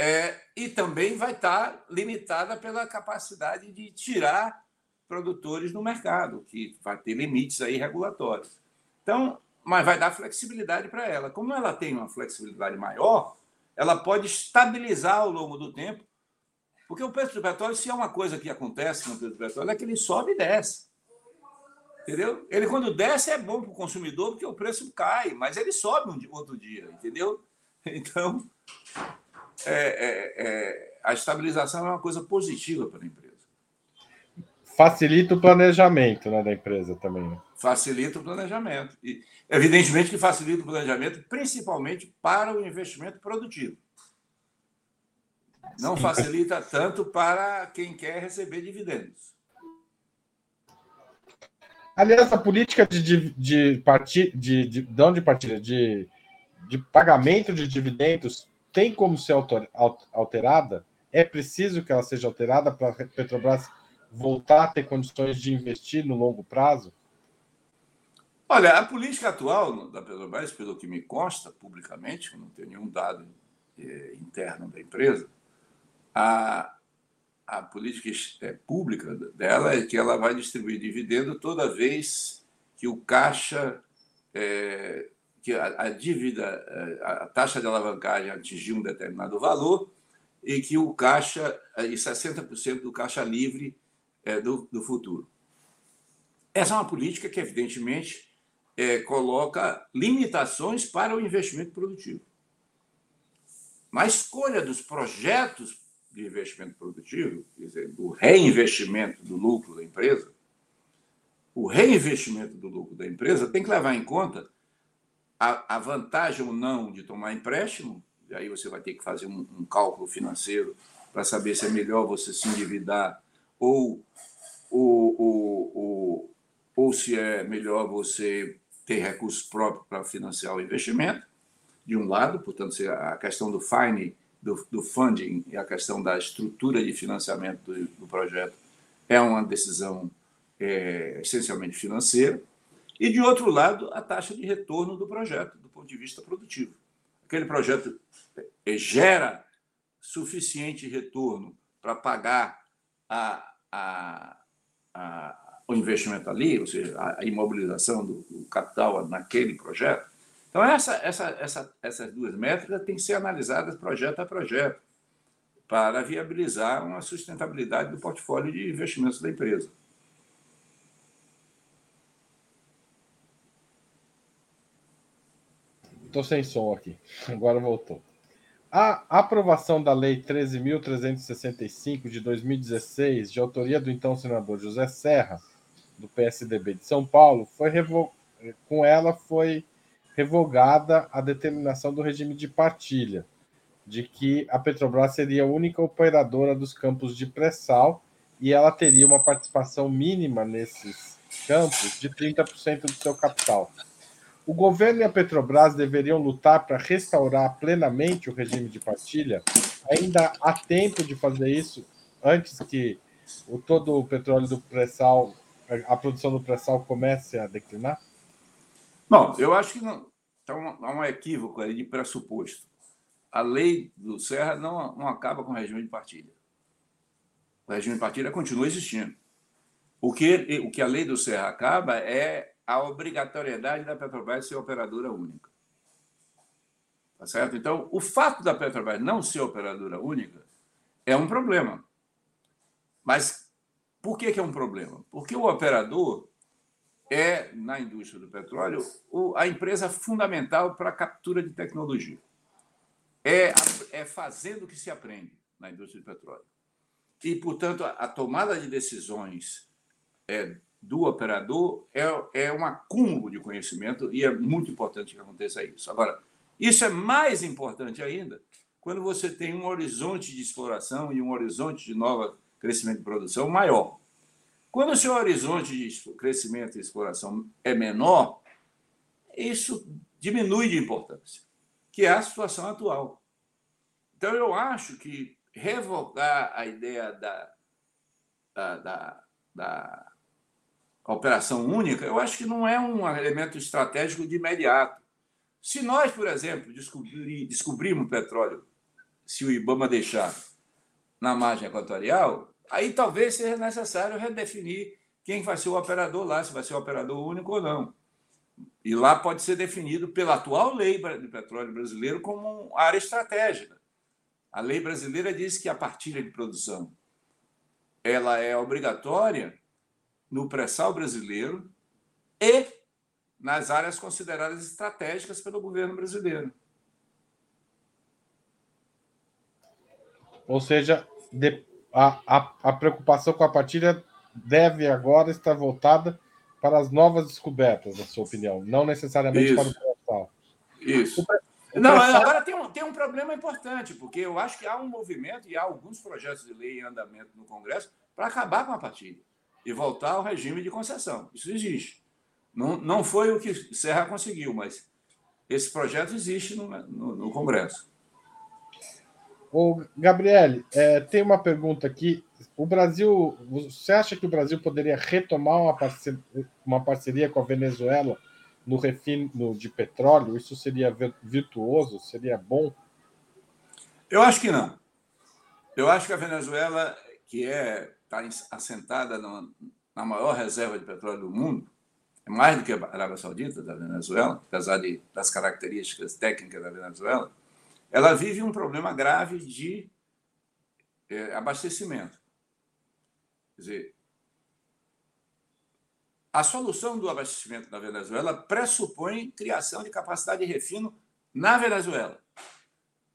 é, e também vai estar limitada pela capacidade de tirar produtores do mercado, que vai ter limites aí regulatórios. Então, mas vai dar flexibilidade para ela. Como ela tem uma flexibilidade maior, ela pode estabilizar ao longo do tempo, porque o preço do petróleo, se é uma coisa que acontece no preço do petróleo, é que ele sobe e desce. Entendeu? Ele, quando desce, é bom para o consumidor, porque o preço cai, mas ele sobe um outro dia, entendeu? Então, é, é, é, a estabilização é uma coisa positiva para a empresa.
Facilita o planejamento né, da empresa também. Né?
Facilita o planejamento. E, evidentemente que facilita o planejamento, principalmente para o investimento produtivo. Não facilita tanto para quem quer receber dividendos.
Aliás, a política de, de, de, de, de, de, de partida, de, de pagamento de dividendos tem como ser alterada? É preciso que ela seja alterada para a Petrobras voltar a ter condições de investir no longo prazo?
Olha, a política atual da Petrobras, pelo que me consta publicamente, não tenho nenhum dado eh, interno da empresa, a, a política é, pública dela é que ela vai distribuir dividendo toda vez que o caixa é, que a, a dívida, a, taxa de alavancagem atingiu um determinado valor e que o caixa, e 60% do caixa livre é, do, do futuro. Essa é uma política que, evidentemente, é, coloca limitações para o investimento produtivo. Na escolha dos projetos de investimento produtivo, quer dizer, do reinvestimento do lucro da empresa, o reinvestimento do lucro da empresa tem que levar em conta a, a vantagem ou não de tomar empréstimo, e aí você vai ter que fazer um, um cálculo financeiro para saber se é melhor você se endividar ou, ou, ou, ou, ou se é melhor você ter recursos próprios para financiar o investimento, de um lado, portanto, a questão do fine, do, do funding e a questão da estrutura de financiamento do, do projeto é uma decisão é, essencialmente financeira. E, de outro lado, a taxa de retorno do projeto, do ponto de vista produtivo. Aquele projeto eh, gera suficiente retorno para pagar a, a, a, o investimento ali, ou seja, a, imobilização do, capital naquele projeto. Então, essa, essa, essa, essas duas métricas têm que ser analisadas projeto a projeto para viabilizar uma sustentabilidade do portfólio de investimentos da empresa.
Estou sem som aqui. Agora voltou. A aprovação da Lei 13.365 de 2016, de autoria do então senador José Serra, do PSDB de São Paulo, foi com ela foi revogada a determinação do regime de partilha, de que a Petrobras seria a única operadora dos campos de pré-sal e ela teria uma participação mínima nesses campos de 30% do seu capital. O governo e a Petrobras deveriam lutar para restaurar plenamente o regime de partilha? Ainda há tempo de fazer isso antes que o todo o petróleo do pré-sal, a produção do pré-sal comece a declinar?
Bom, eu acho que não. Então, há um equívoco aí de pressuposto. A lei do Serra não, não acaba com o regime de partilha. O regime de partilha continua existindo. O que, o que a lei do Serra acaba é a obrigatoriedade da Petrobras ser operadora única. Tá certo? Então, o fato da Petrobras não ser operadora única é um problema. Mas por que, que é um problema? Porque o operador é, na indústria do petróleo, a empresa fundamental para a captura de tecnologia. É, é fazendo que se aprende na indústria do petróleo. e, portanto, a tomada de decisões é, do operador é, é um acúmulo de conhecimento e é muito importante que aconteça isso. Agora, isso é mais importante ainda quando você tem um horizonte de exploração e um horizonte de novo crescimento de produção maior. Quando o seu horizonte de crescimento e exploração é menor, isso diminui de importância, que é a situação atual. Então, eu acho que revogar a ideia da, da, da, da operação única, eu acho que não é um elemento estratégico de imediato. Se nós, por exemplo, descobrir, descobrirmos petróleo, se o IBAMA deixar na margem equatorial, aí talvez seja necessário redefinir quem vai ser o operador lá, se vai ser o operador único ou não. E lá pode ser definido pela atual lei de petróleo brasileiro como área estratégica. A lei brasileira diz que a partilha de produção ela é obrigatória no pré-sal brasileiro e nas áreas consideradas estratégicas pelo governo brasileiro.
Ou seja, a, a, a preocupação com a partilha deve agora estar voltada para as novas descobertas, na sua opinião, não necessariamente Isso. para o pré-sal.
Isso. O, o não, agora tem um, tem um problema importante, porque eu acho que há um movimento e há alguns projetos de lei em andamento no Congresso para acabar com a partilha e voltar ao regime de concessão. Isso existe. Não, não foi o que Serra conseguiu, mas esse projeto existe no, no, no Congresso.
O Gabriele, é, tem uma pergunta aqui. O Brasil, você acha que o Brasil poderia retomar uma parceria, uma parceria com a Venezuela no refino de petróleo? Isso seria virtuoso? Seria bom?
Eu acho que não. Eu acho que a Venezuela, que é está assentada na maior reserva de petróleo do mundo, é mais do que a Arábia Saudita, da Venezuela, apesar de, das características técnicas da Venezuela, ela vive um problema grave de é, abastecimento. Quer dizer, a solução do abastecimento da Venezuela pressupõe criação de capacidade de refino na Venezuela.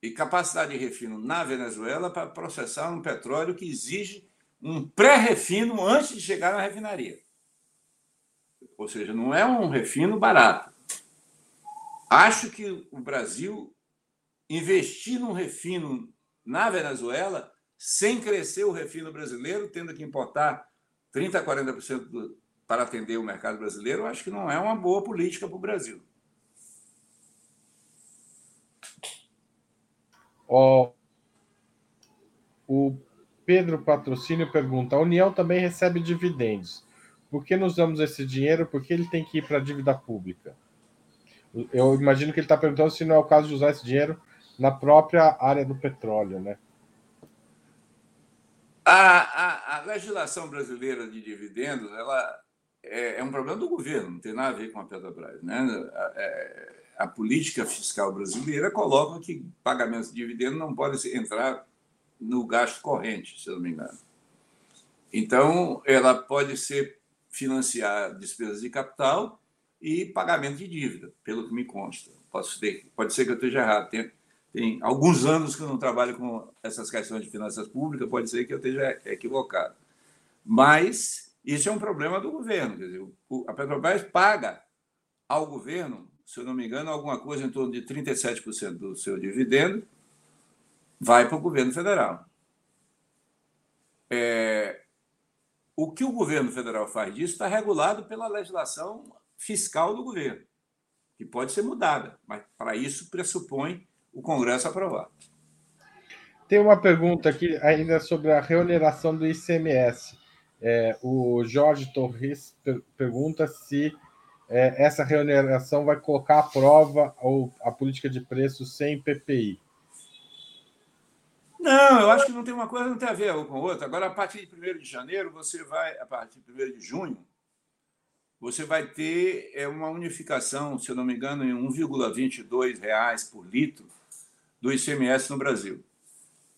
E capacidade de refino na Venezuela para processar um petróleo que exige um pré-refino antes de chegar na refinaria. Ou seja, não é um refino barato. Acho que o Brasil investir num refino na Venezuela, sem crescer o refino brasileiro, tendo que importar 30% a 40% do, para atender o mercado brasileiro, acho que não é uma boa política para o Brasil.
Oh, o Pedro Patrocínio pergunta: a União também recebe dividendos. Por que não usamos esse dinheiro? Por que ele tem que ir para a dívida pública? Eu imagino que ele está perguntando se não é o caso de usar esse dinheiro na própria área do petróleo, né?
A, a, a legislação brasileira de dividendos ela é, é, um problema do governo, não tem nada a ver com a Petrobras. Né? A, é, a política fiscal brasileira coloca que pagamentos de dividendos não podem entrar no gasto corrente, se não me engano. Então, ela pode ser financiar despesas de capital e pagamento de dívida, pelo que me consta. Posso ter, pode ser que eu esteja errado. Tem alguns anos que eu não trabalho com essas questões de finanças públicas, pode ser que eu esteja equivocado. Mas isso é um problema do governo. Quer dizer, a Petrobras paga ao governo, se eu não me engano, alguma coisa em torno de 37% do seu dividendo vai para o governo federal. É, o que o governo federal faz disso está regulado pela legislação fiscal do governo, que pode ser mudada, mas para isso pressupõe o Congresso aprovar.
Tem uma pergunta aqui ainda sobre a reoneração do ICMS. É, o Jorge Torres per pergunta se é, essa reoneração vai colocar à prova ou a política de preços sem PPI.
Não, eu acho que não tem uma coisa, não tem a ver com outra. Agora, a partir de 1 de janeiro, você vai, a partir de 1 de junho, você vai ter é, uma unificação, se eu não me engano, em 1,22 reais por litro do ICMS no Brasil.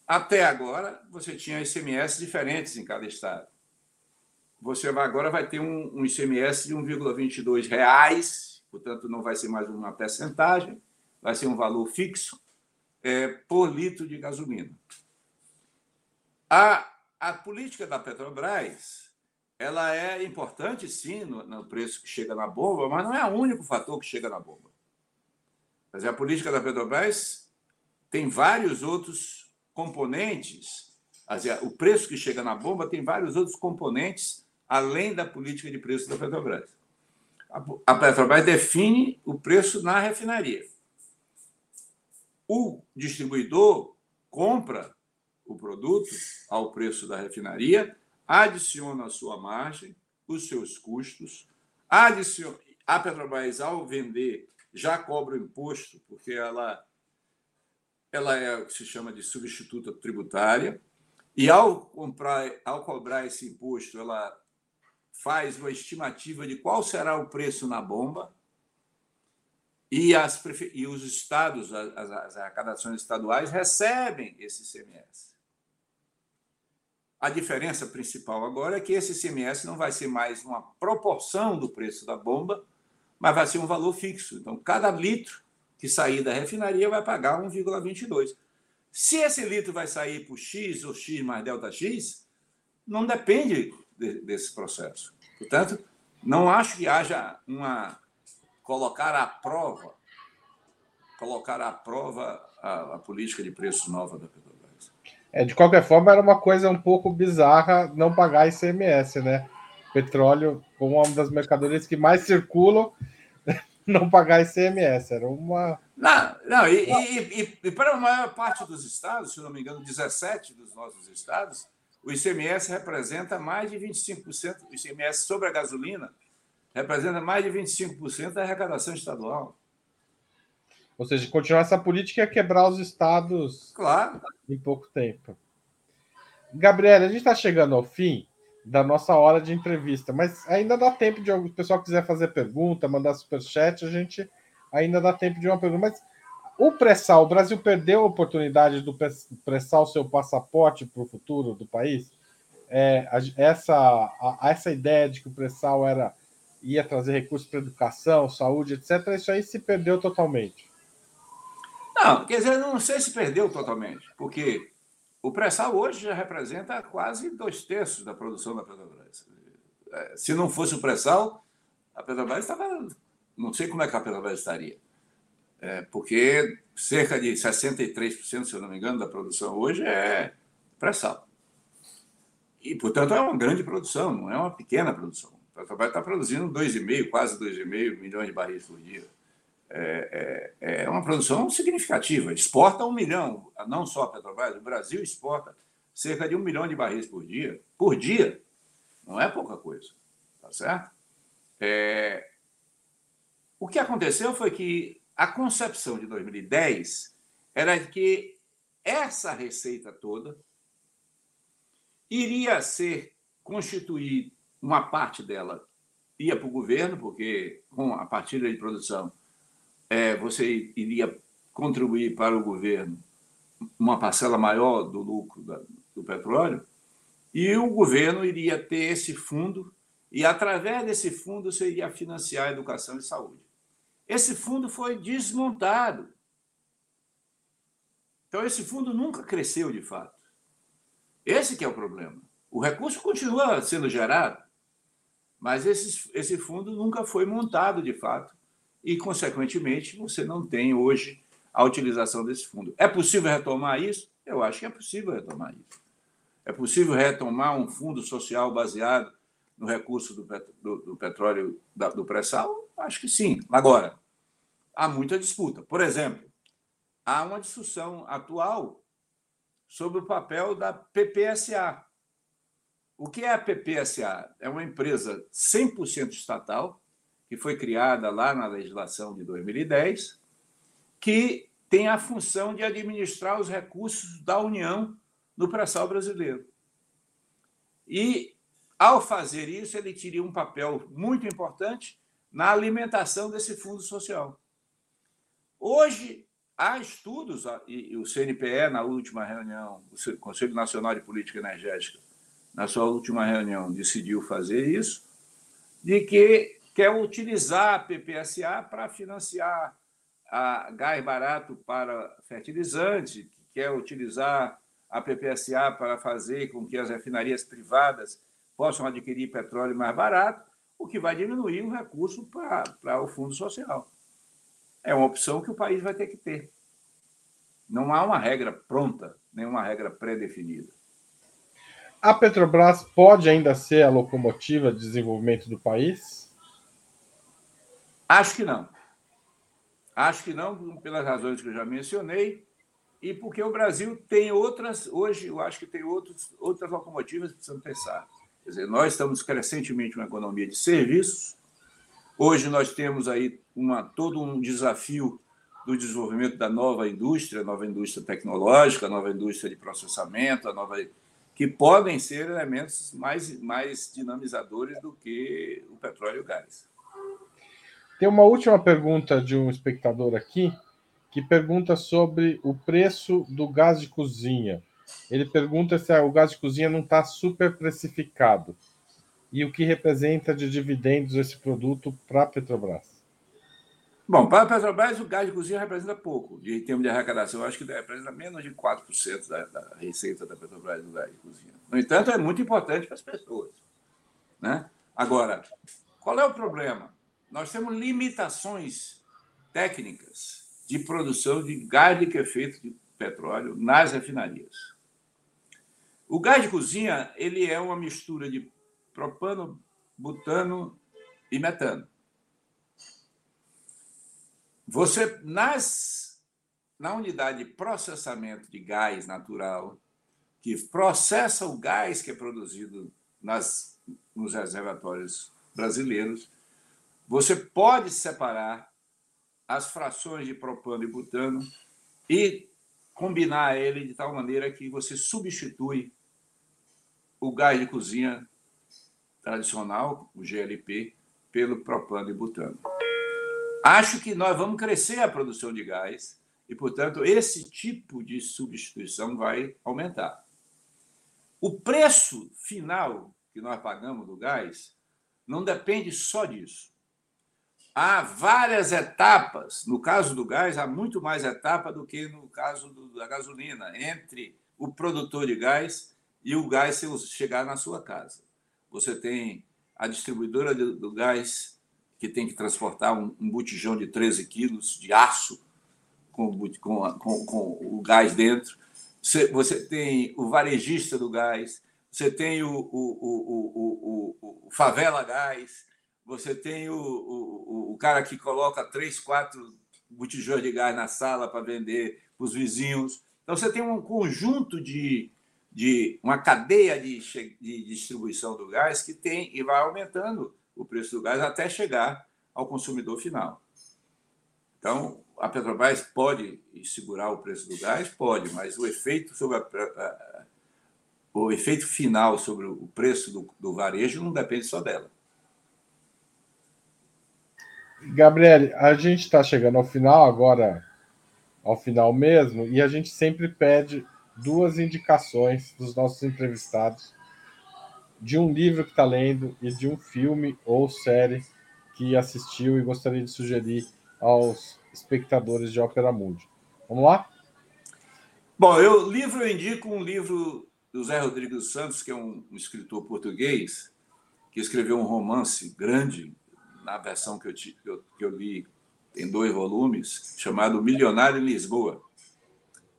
Até agora, você tinha ICMS diferentes em cada estado. Você agora vai ter um, ICMS de 1,22 reais, portanto, não vai ser mais uma percentagem, vai ser um valor fixo é, por litro de gasolina. A, a política da Petrobras ela é importante, sim, no, no, preço que chega na bomba, mas não é o único fator que chega na bomba. Mas a política da Petrobras tem vários outros componentes. O preço que chega na bomba tem vários outros componentes além da política de preço da Petrobras. A Petrobras define o preço na refinaria. O distribuidor compra o produto ao preço da refinaria adiciona a sua margem, os seus custos, adiciona, a Petrobras, ao vender, já cobra o imposto, porque ela, ela é o que se chama de substituta tributária, e ao, comprar, ao cobrar esse imposto, ela faz uma estimativa de qual será o preço na bomba, e, as, e os estados, as, as arrecadações estaduais, recebem esse CMS. A diferença principal agora é que esse ICMS não vai ser mais uma proporção do preço da bomba, mas vai ser um valor fixo. Então, cada litro que sair da refinaria vai pagar 1,22. Se esse litro vai sair por X ou X mais delta X, não depende de, desse processo. Portanto, não acho que haja uma colocar à prova colocar à prova a, a política de preços nova da Petrobras.
É, de qualquer forma, era uma coisa um pouco bizarra não pagar ICMS, né? Petróleo, como uma das mercadorias que mais circulam, não pagar ICMS. Era uma.
Não, não e, e, e, e, para a maior parte dos estados, se não me engano, 17 dos nossos estados, o ICMS representa mais de 25%, o ICMS sobre a gasolina representa mais de 25% da arrecadação estadual.
Ou seja, continuar essa política é quebrar os estados
claro.
em pouco tempo. Gabriela, a gente está chegando ao fim da nossa hora de entrevista, mas ainda dá tempo de o pessoal quiser fazer pergunta, mandar superchat, a gente ainda dá tempo de uma pergunta. Mas o pré-sal, o Brasil perdeu a oportunidade do pré-sal seu passaporte para o futuro do país? É, essa, a, essa ideia de que o pré-sal era ia trazer recursos para educação, saúde, etc., isso aí se perdeu totalmente.
Não, quer dizer, não sei se perdeu totalmente, porque o pré-sal hoje já representa quase dois terços da produção da Petrobras. É, se não fosse o pré-sal, a Petrobras estava. Não sei como é que a Petrobras estaria. É, porque cerca de 63%, se eu não me engano, da produção hoje é pré-sal. E, portanto, é uma grande produção, não é uma pequena produção. A Petrobras está produzindo 2,5, quase 2,5 milhões de barris por dia é, é, é uma produção significativa. Exporta um milhão, não só a Petrobras, o Brasil exporta cerca de um milhão de barris por dia. Por dia, não é pouca coisa, tá certo? É... O que aconteceu foi que a concepção de 2010 era que essa receita toda iria ser constituir uma parte dela ia para o governo, porque com a partilha de produção é, você iria contribuir para o governo uma parcela maior do lucro da, do petróleo, e o governo iria ter esse fundo, e através desse fundo você iria financiar a educação e saúde. Esse fundo foi desmontado. Então, esse fundo nunca cresceu de fato. Esse que é o problema. O recurso continua sendo gerado, mas esse, esse fundo nunca foi montado de fato e, consequentemente, você não tem hoje a utilização desse fundo. É possível retomar isso? Eu acho que é possível retomar isso. É possível retomar um fundo social baseado no recurso do, do, do petróleo do pré-sal? Acho que sim. Agora, há muita disputa. Por exemplo, há uma discussão atual sobre o papel da PPSA. O que é a PPSA? É uma empresa 100% estatal que foi criada lá na legislação de 2010, que tem a função de administrar os recursos da União no pré-sal brasileiro. E, ao fazer isso, ele teria um papel muito importante na alimentação desse fundo social. Hoje, há estudos, e o CNPE, na última reunião, o Conselho Nacional de Política Energética, na sua última reunião, decidiu fazer isso, de que quer utilizar a PPSA para financiar a gás barato para fertilizante, quer utilizar a PPSA para fazer com que as refinarias privadas possam adquirir petróleo mais barato, o que vai diminuir o recurso para, para o Fundo Social. É uma opção que o país vai ter que ter. Não há uma regra pronta, nem uma regra pré-definida.
A Petrobras pode ainda ser a locomotiva de desenvolvimento do país?
Acho que não. Acho que não, pelas razões que eu já mencionei, e porque o Brasil tem outras, hoje eu acho que tem outros, outras locomotivas que precisam pensar. Quer dizer, nós estamos crescentemente uma economia de serviços. Hoje nós temos aí uma, todo um desafio do desenvolvimento da nova indústria, nova indústria tecnológica, nova indústria de processamento, a nova que podem ser elementos mais, mais dinamizadores do que o petróleo e o gás.
Tem uma última pergunta de um espectador aqui, que pergunta sobre o preço do gás de cozinha. Ele pergunta se o gás de cozinha não está super precificado e o que representa de dividendos esse produto para a Petrobras.
Bom, para a Petrobras, o gás de cozinha representa pouco, em termos de arrecadação. Eu acho que representa menos de 4% da, da receita da Petrobras do gás de cozinha. No entanto, é muito importante para as pessoas. Né? Agora, qual é o problema? Nós temos limitações técnicas de produção de gás de efeito de petróleo nas refinarias. O gás de cozinha ele é uma mistura de propano, butano e metano. Você, nas, na unidade de processamento de gás natural, que processa o gás que é produzido nas, nos reservatórios brasileiros, você pode separar as frações de propano e butano e combinar ele de tal maneira que você substitui o gás de cozinha tradicional, o GLP, pelo propano e butano. Acho que nós vamos crescer a produção de gás e, portanto, esse tipo de substituição vai aumentar. O preço final que nós pagamos do gás não depende só disso. Há várias etapas. No caso do gás, há muito mais etapa do que no caso da gasolina, entre o produtor de gás e o gás chegar na sua casa. Você tem a distribuidora do gás que tem que transportar um, botijão de 13 quilos de aço com, com, com, com o gás dentro. Você, você, tem o varejista do gás, você tem o, o, o, o favela gás, você tem o, cara que coloca três, quatro botijões de gás na sala para vender para os vizinhos. Então você tem um conjunto de, de uma cadeia de, de distribuição do gás que tem e vai aumentando o preço do gás até chegar ao consumidor final. Então, a Petrobras pode segurar o preço do gás? Pode, mas o efeito sobre a, a, o efeito final sobre o preço do, do varejo não depende só dela.
Gabriele, a gente está chegando ao final agora, ao final mesmo, e a gente sempre pede duas indicações dos nossos entrevistados de um livro que está lendo e de um filme ou série que assistiu e gostaria de sugerir aos espectadores de Ópera Mundi. Vamos lá?
Bom, eu livro eu indico um livro do Zé Rodrigues Santos, que é um, um escritor português, que escreveu um romance grande, na versão que eu, que eu, que eu li em dois volumes, chamado Milionário em Lisboa.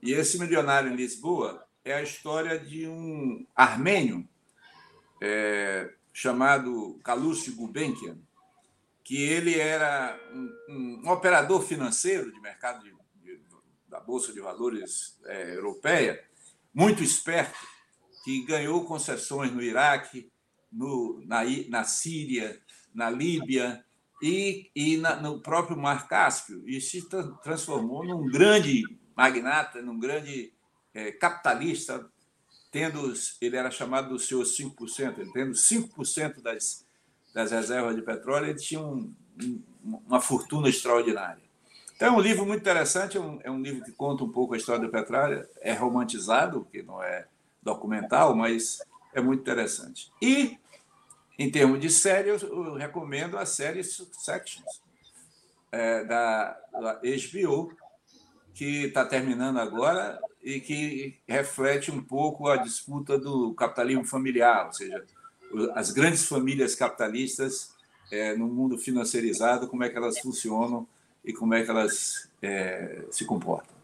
E esse Milionário em Lisboa é a história de um armênio é, chamado Kalúcio Gulbenkian, que ele era um, um operador financeiro de mercado de, de, da Bolsa de Valores é, europeia, muito esperto, que ganhou concessões no Iraque, no, na, na Síria, na Líbia e, e na, no próprio Mar Cáspio, e se transformou num grande magnata, num grande é, capitalista tendo, ele era chamado do senhor 5%, ele tendo 5% das, das reservas de petróleo, ele tinha um, um, uma fortuna extraordinária. Então, é um livro muito interessante, é um, é um, livro que conta um pouco a história do petróleo, é romantizado, que não é documental, mas é muito interessante. E, em termos de série, eu, recomendo a série Sections, é, da, da HBO, que está terminando agora e que reflete um pouco a disputa do capitalismo familiar, ou seja, as grandes famílias capitalistas é, no mundo financiarizado, como é que elas funcionam e como é que elas é, se comportam.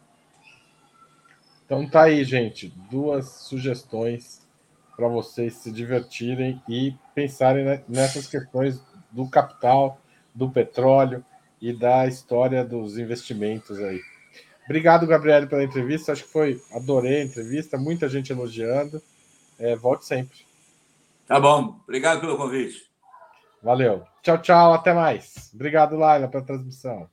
Então tá aí, gente, duas sugestões para vocês se divertirem e pensarem nessas questões do capital, do petróleo e da história dos investimentos aí. Obrigado, Gabriel, pela entrevista. Acho que foi, adorei a entrevista, muita gente elogiando. É, volte sempre.
Tá bom. Obrigado pelo convite.
Valeu. Tchau, tchau. Até mais. Obrigado, Laila, pela transmissão.